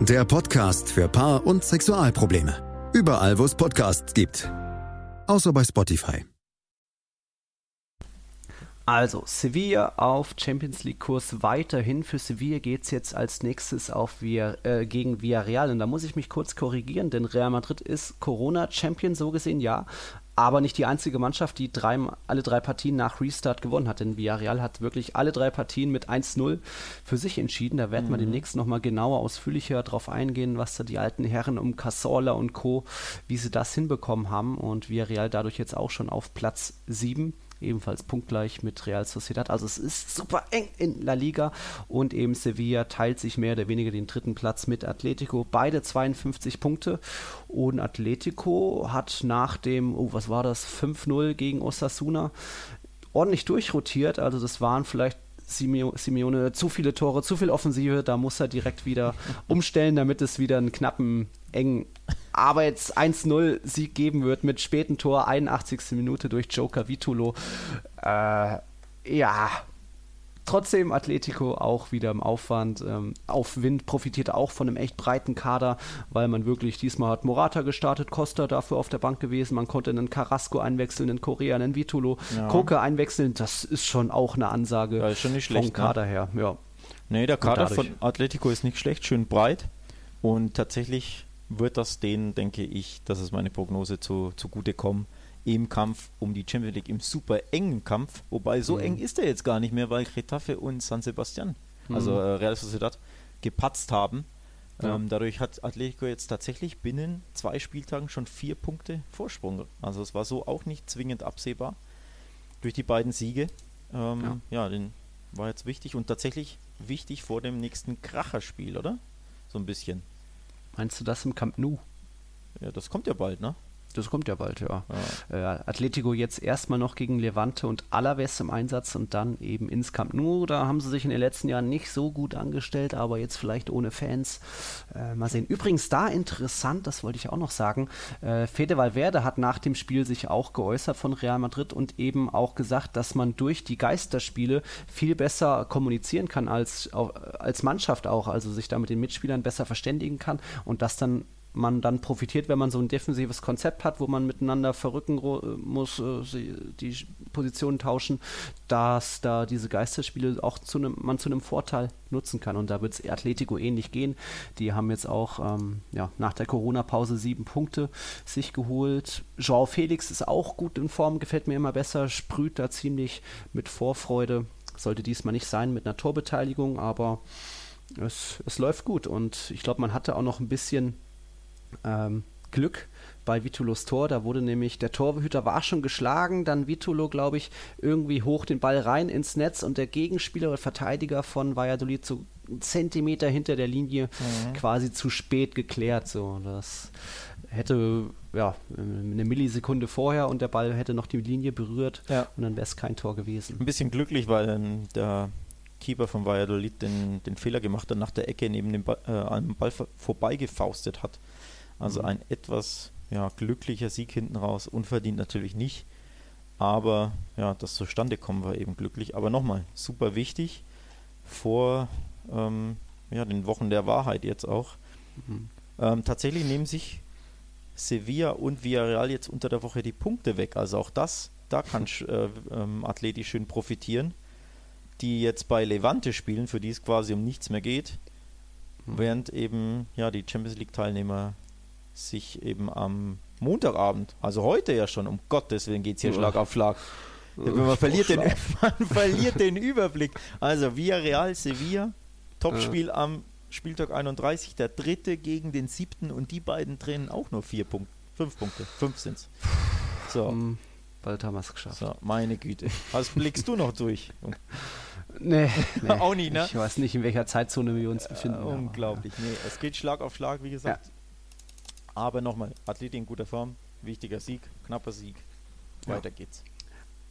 der Podcast für Paar- und Sexualprobleme. Überall, wo es Podcasts gibt. Außer bei Spotify. Also, Sevilla auf Champions League-Kurs weiterhin. Für Sevilla geht es jetzt als nächstes auf Via, äh, gegen Villarreal. Und da muss ich mich kurz korrigieren, denn Real Madrid ist Corona-Champion, so gesehen ja aber nicht die einzige Mannschaft, die drei, alle drei Partien nach Restart gewonnen hat. Denn Villarreal hat wirklich alle drei Partien mit 1-0 für sich entschieden. Da werden mhm. wir demnächst nochmal genauer, ausführlicher drauf eingehen, was da die alten Herren um Casorla und Co., wie sie das hinbekommen haben. Und Villarreal dadurch jetzt auch schon auf Platz 7 ebenfalls punktgleich mit Real Sociedad. Also es ist super eng in La Liga und eben Sevilla teilt sich mehr oder weniger den dritten Platz mit Atletico. Beide 52 Punkte und Atletico hat nach dem, oh, was war das, 5-0 gegen Osasuna ordentlich durchrotiert. Also das waren vielleicht Simeone zu viele Tore, zu viel Offensive, da muss er direkt wieder [LAUGHS] umstellen, damit es wieder einen knappen, engen aber jetzt 1-0 Sieg geben wird mit späten Tor, 81. Minute durch Joker Vitulo. Äh, ja, trotzdem Atletico auch wieder im Aufwand. Ähm, auf Wind profitiert auch von einem echt breiten Kader, weil man wirklich diesmal hat Morata gestartet, Costa dafür auf der Bank gewesen. Man konnte einen Carrasco einwechseln, einen Korea, einen Vitulo, ja. Koke einwechseln. Das ist schon auch eine Ansage ja, schon nicht schlecht, vom Kader ne? her. Ja. Nee, der Kader von Atletico ist nicht schlecht, schön breit und tatsächlich wird das denen, denke ich, das ist meine Prognose, zu, zugute kommen im Kampf um die Champions League, im super engen Kampf. Wobei so mhm. eng ist er jetzt gar nicht mehr, weil Getafe und San Sebastian, also, mhm. also äh, Real Sociedad, gepatzt haben. Ja. Ähm, dadurch hat Atletico jetzt tatsächlich binnen zwei Spieltagen schon vier Punkte Vorsprung. Also es war so auch nicht zwingend absehbar durch die beiden Siege. Ähm, ja. ja, den war jetzt wichtig und tatsächlich wichtig vor dem nächsten Kracherspiel, oder? So ein bisschen. Meinst du das im Camp Nou? Ja, das kommt ja bald, ne? Das kommt ja bald, ja. ja. Äh, Atletico jetzt erstmal noch gegen Levante und Alaves im Einsatz und dann eben ins Camp Nou. Da haben sie sich in den letzten Jahren nicht so gut angestellt, aber jetzt vielleicht ohne Fans. Äh, mal sehen. Übrigens da interessant, das wollte ich auch noch sagen, äh, Fede Valverde hat nach dem Spiel sich auch geäußert von Real Madrid und eben auch gesagt, dass man durch die Geisterspiele viel besser kommunizieren kann als, als Mannschaft auch, also sich da mit den Mitspielern besser verständigen kann und das dann man dann profitiert, wenn man so ein defensives Konzept hat, wo man miteinander verrücken muss, äh, die Positionen tauschen, dass da diese Geisterspiele auch zu einem, man zu einem Vorteil nutzen kann. Und da wird es Atletico ähnlich gehen. Die haben jetzt auch ähm, ja, nach der Corona-Pause sieben Punkte sich geholt. Joao Felix ist auch gut in Form, gefällt mir immer besser, sprüht da ziemlich mit Vorfreude. Sollte diesmal nicht sein mit einer Torbeteiligung, aber es, es läuft gut. Und ich glaube, man hatte auch noch ein bisschen ähm, Glück bei Vitulos Tor. Da wurde nämlich, der Torhüter war schon geschlagen, dann Vitulo, glaube ich, irgendwie hoch den Ball rein ins Netz und der Gegenspieler oder Verteidiger von Valladolid so einen Zentimeter hinter der Linie mhm. quasi zu spät geklärt. So, das hätte ja eine Millisekunde vorher und der Ball hätte noch die Linie berührt ja. und dann wäre es kein Tor gewesen. Ein bisschen glücklich, weil ähm, der Keeper von Valladolid den, den Fehler gemacht hat, nach der Ecke neben dem Ball, äh, Ball vorbeigefaustet hat. Also mhm. ein etwas ja, glücklicher Sieg hinten raus, unverdient natürlich nicht. Aber ja, das zustande kommen war eben glücklich. Aber nochmal, super wichtig vor ähm, ja, den Wochen der Wahrheit jetzt auch. Mhm. Ähm, tatsächlich nehmen sich Sevilla und Villarreal jetzt unter der Woche die Punkte weg. Also auch das, da kann äh, ähm, Atleti schön profitieren. Die jetzt bei Levante spielen, für die es quasi um nichts mehr geht. Mhm. Während eben ja die Champions League Teilnehmer sich eben am Montagabend, also heute ja schon, um Gottes Willen geht es hier ja. Schlag auf Schlag. Man verliert, den, [LAUGHS] man verliert den Überblick. Also Villarreal, Sevilla, Topspiel ja. am Spieltag 31, der dritte gegen den siebten und die beiden trennen auch nur vier Punkte, fünf Punkte, fünf sind es. So. Um, bald haben wir es geschafft. So, meine Güte. Was blickst du noch durch? Nee, nee. [LAUGHS] auch nicht, ne? Ich weiß nicht, in welcher Zeitzone wir uns befinden. Äh, unglaublich. Nee, es geht Schlag auf Schlag, wie gesagt. Ja. Aber nochmal, Athletik in guter Form, wichtiger Sieg, knapper Sieg. Weiter ja. geht's.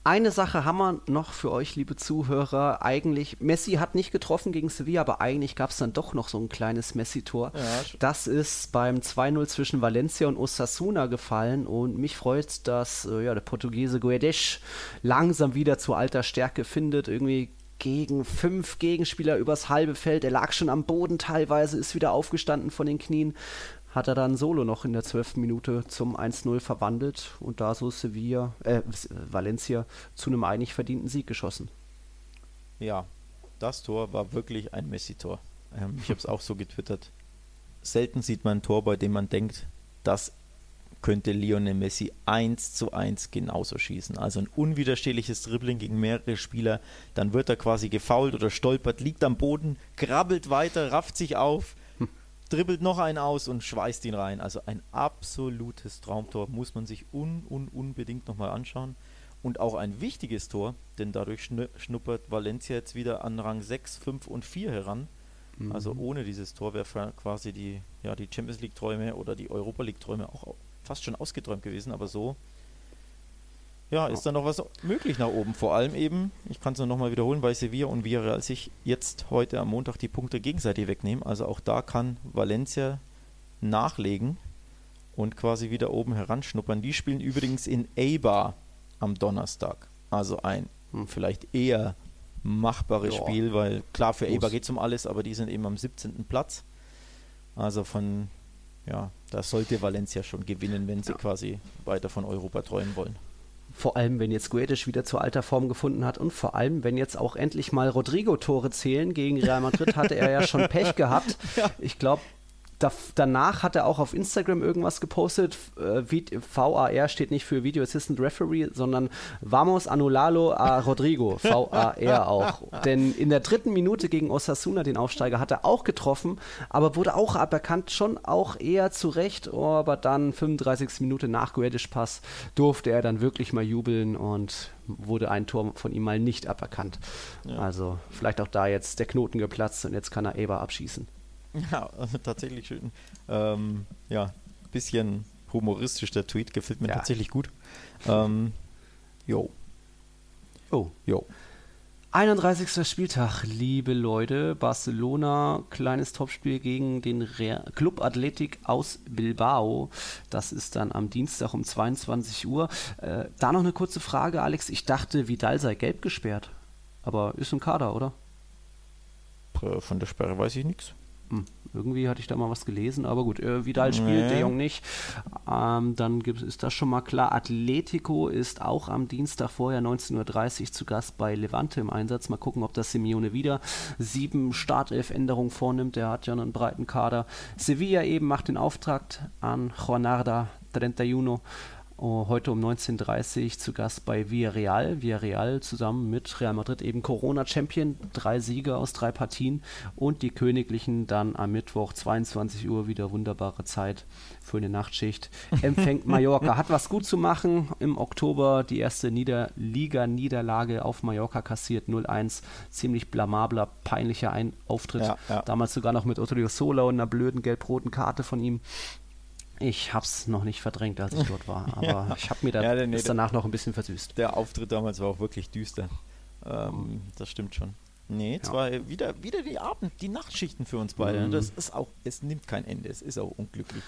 Eine Sache haben wir noch für euch, liebe Zuhörer. Eigentlich, Messi hat nicht getroffen gegen Sevilla, aber eigentlich gab es dann doch noch so ein kleines Messi-Tor. Ja, das ist beim 2-0 zwischen Valencia und Osasuna gefallen und mich freut, dass äh, ja, der Portugiese Guedes langsam wieder zu alter Stärke findet. Irgendwie gegen fünf Gegenspieler übers halbe Feld. Er lag schon am Boden teilweise, ist wieder aufgestanden von den Knien hat er dann Solo noch in der 12. Minute zum 1-0 verwandelt und da so Sevilla, äh, Valencia zu einem eigentlich verdienten Sieg geschossen. Ja, das Tor war wirklich ein Messi-Tor. Ähm, ich habe es auch so getwittert. Selten sieht man ein Tor, bei dem man denkt, das könnte Lionel Messi 1 zu 1 genauso schießen. Also ein unwiderstehliches Dribbling gegen mehrere Spieler, dann wird er quasi gefault oder stolpert, liegt am Boden, krabbelt weiter, rafft sich auf, dribbelt noch einen aus und schweißt ihn rein. Also ein absolutes Traumtor muss man sich un, un, unbedingt nochmal anschauen. Und auch ein wichtiges Tor, denn dadurch schnuppert Valencia jetzt wieder an Rang 6, 5 und 4 heran. Mhm. Also ohne dieses Tor wäre quasi die, ja, die Champions League-Träume oder die Europa League-Träume auch fast schon ausgeträumt gewesen. Aber so ja, ist da noch was möglich nach oben. Vor allem eben, ich kann es nur nochmal wiederholen, weil Sevilla und Villarreal sich jetzt heute am Montag die Punkte gegenseitig wegnehmen. Also auch da kann Valencia nachlegen und quasi wieder oben heranschnuppern. Die spielen übrigens in Eibar am Donnerstag. Also ein hm, vielleicht eher machbares ja. Spiel, weil klar, für Eibar geht es um alles, aber die sind eben am 17. Platz. Also von, ja, da sollte Valencia schon gewinnen, wenn sie ja. quasi weiter von Europa träumen wollen. Vor allem, wenn jetzt Guedes wieder zur alter Form gefunden hat und vor allem, wenn jetzt auch endlich mal Rodrigo Tore zählen. Gegen Real Madrid hatte er ja schon Pech gehabt. [LAUGHS] Ja. Ich glaube, da, danach hat er auch auf Instagram irgendwas gepostet. Äh, VAR steht nicht für Video Assistant Referee, sondern Vamos Anulalo a Rodrigo. [LAUGHS] VAR auch. Denn in der dritten Minute gegen Osasuna, den Aufsteiger, hat er auch getroffen, aber wurde auch aberkannt, schon auch eher zurecht. Aber dann 35. Minute nach Guedes Pass durfte er dann wirklich mal jubeln und wurde ein Tor von ihm mal nicht aberkannt. Ja. Also vielleicht auch da jetzt der Knoten geplatzt und jetzt kann er Eber abschießen. [LAUGHS] Ja, also tatsächlich schön. Ähm, ja, bisschen humoristisch der Tweet, gefällt mir ja. tatsächlich gut. Ähm, jo. Oh. Jo. 31. Spieltag, liebe Leute. Barcelona, kleines Topspiel gegen den Re Club Athletic aus Bilbao. Das ist dann am Dienstag um 22 Uhr. Äh, da noch eine kurze Frage, Alex. Ich dachte, Vidal sei gelb gesperrt. Aber ist ein Kader, oder? Von der Sperre weiß ich nichts. Hm, irgendwie hatte ich da mal was gelesen, aber gut, äh, Vidal spielt, nee. De Jong nicht. Ähm, dann gibt, ist das schon mal klar. Atletico ist auch am Dienstag vorher 19.30 Uhr zu Gast bei Levante im Einsatz. Mal gucken, ob das Simeone wieder sieben Startelf-Änderungen vornimmt. Der hat ja einen breiten Kader. Sevilla eben macht den Auftrag an Juanarda 31 Oh, heute um 19.30 Uhr zu Gast bei Villarreal. Villarreal zusammen mit Real Madrid eben Corona-Champion. Drei Siege aus drei Partien. Und die Königlichen dann am Mittwoch 22 Uhr wieder wunderbare Zeit für eine Nachtschicht. [LAUGHS] Empfängt Mallorca. Hat was gut zu machen. Im Oktober die erste Nieder Liga-Niederlage auf Mallorca kassiert. 0-1. Ziemlich blamabler, peinlicher Ein Auftritt. Ja, ja. Damals sogar noch mit Otto Sola und einer blöden gelb-roten Karte von ihm. Ich hab's noch nicht verdrängt, als ich dort war, [LAUGHS] aber ja. ich habe mir da ja, nee, danach noch ein bisschen versüßt. Der Auftritt damals war auch wirklich düster. Ähm, das stimmt schon. Nee, ja. war wieder, wieder die Abend, die Nachtschichten für uns beide. Mhm. Das ist auch, es nimmt kein Ende, es ist auch unglücklich.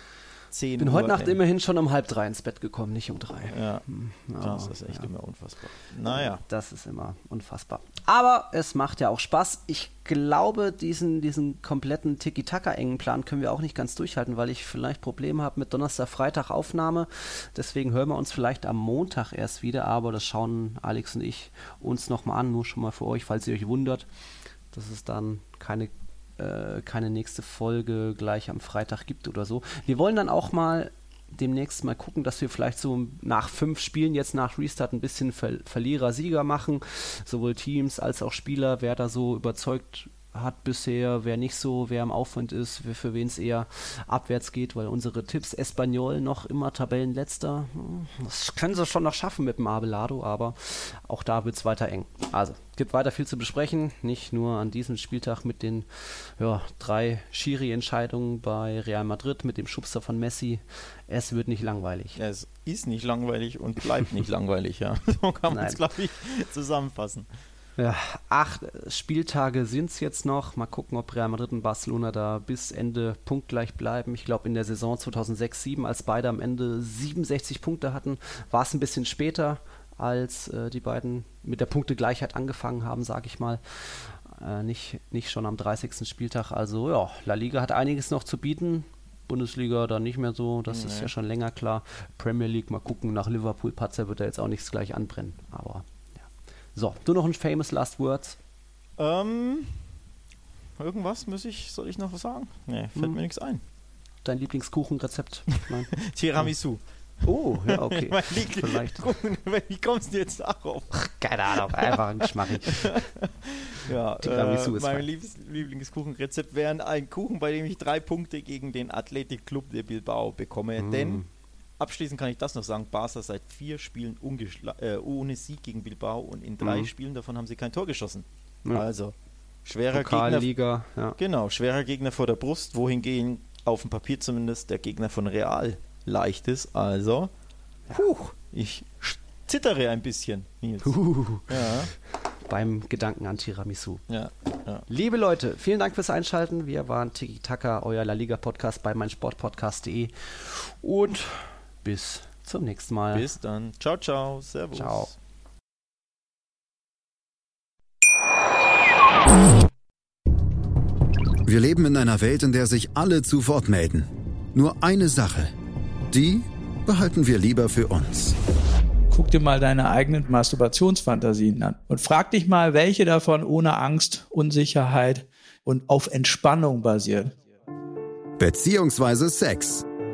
10 Bin Uhr heute Nacht immerhin schon um halb drei ins Bett gekommen, nicht um drei. Ja, hm, das ist echt ja. immer unfassbar. Naja. Das ist immer unfassbar. Aber es macht ja auch Spaß. Ich glaube, diesen, diesen kompletten Tiki-Taka-engen Plan können wir auch nicht ganz durchhalten, weil ich vielleicht Probleme habe mit Donnerstag, Freitag Aufnahme. Deswegen hören wir uns vielleicht am Montag erst wieder, aber das schauen Alex und ich uns nochmal an, nur schon mal für euch, falls ihr euch wundert, dass es dann keine äh, keine nächste Folge gleich am Freitag gibt oder so. Wir wollen dann auch mal demnächst mal gucken, dass wir vielleicht so nach fünf Spielen jetzt nach Restart ein bisschen Ver Verlierer-Sieger machen. Sowohl Teams als auch Spieler, wer da so überzeugt hat bisher, wer nicht so, wer im Aufwand ist, für wen es eher abwärts geht, weil unsere Tipps Espanyol noch immer Tabellenletzter. Das können sie schon noch schaffen mit dem Abelado, aber auch da wird es weiter eng. Also, gibt weiter viel zu besprechen, nicht nur an diesem Spieltag mit den ja, drei Schiri-Entscheidungen bei Real Madrid, mit dem Schubster von Messi. Es wird nicht langweilig. Es ist nicht langweilig und bleibt nicht [LAUGHS] langweilig, ja. So kann man es, glaube ich, zusammenfassen. Ja, acht Spieltage sind es jetzt noch. Mal gucken, ob Real Madrid und Barcelona da bis Ende punktgleich bleiben. Ich glaube, in der Saison 2006-2007, als beide am Ende 67 Punkte hatten, war es ein bisschen später, als äh, die beiden mit der Punktegleichheit angefangen haben, sage ich mal. Äh, nicht, nicht schon am 30. Spieltag. Also ja, La Liga hat einiges noch zu bieten. Bundesliga dann nicht mehr so, das nee. ist ja schon länger klar. Premier League, mal gucken, nach Liverpool Patzer wird er jetzt auch nichts gleich anbrennen. Aber so, du noch ein famous Last Words? Ähm, irgendwas muss ich, soll ich noch was sagen? Nee, fällt hm. mir nichts ein. Dein Lieblingskuchenrezept? [LAUGHS] Tiramisu. Oh, ja, [LAUGHS] okay. Vielleicht. Wie kommst du jetzt darauf? Keine Ahnung, einfach ein Geschmack. [LAUGHS] ja, Tiramisu äh, ist mein Liebs Lieblingskuchenrezept wäre ein Kuchen, bei dem ich drei Punkte gegen den Athletic Club de Bilbao bekomme. Mm. Denn Abschließend kann ich das noch sagen: Barca seit vier Spielen äh, ohne Sieg gegen Bilbao und in drei mhm. Spielen davon haben sie kein Tor geschossen. Ja. Also schwerer Gegner. Ja. Genau, schwerer Gegner vor der Brust, wohingegen auf dem Papier zumindest der Gegner von Real leicht ist. Also, puh, ich zittere ein bisschen, Nils. Ja. Beim Gedanken an Tiramisu. Ja, ja. Liebe Leute, vielen Dank fürs Einschalten. Wir waren Tiki Taka, euer La Liga Podcast bei meinsportpodcast.de und bis zum nächsten Mal. Bis dann. Ciao, ciao. Servus. Ciao. Wir leben in einer Welt, in der sich alle zu Wort melden. Nur eine Sache. Die behalten wir lieber für uns. Guck dir mal deine eigenen Masturbationsfantasien an und frag dich mal, welche davon ohne Angst, Unsicherheit und auf Entspannung basieren. Beziehungsweise Sex.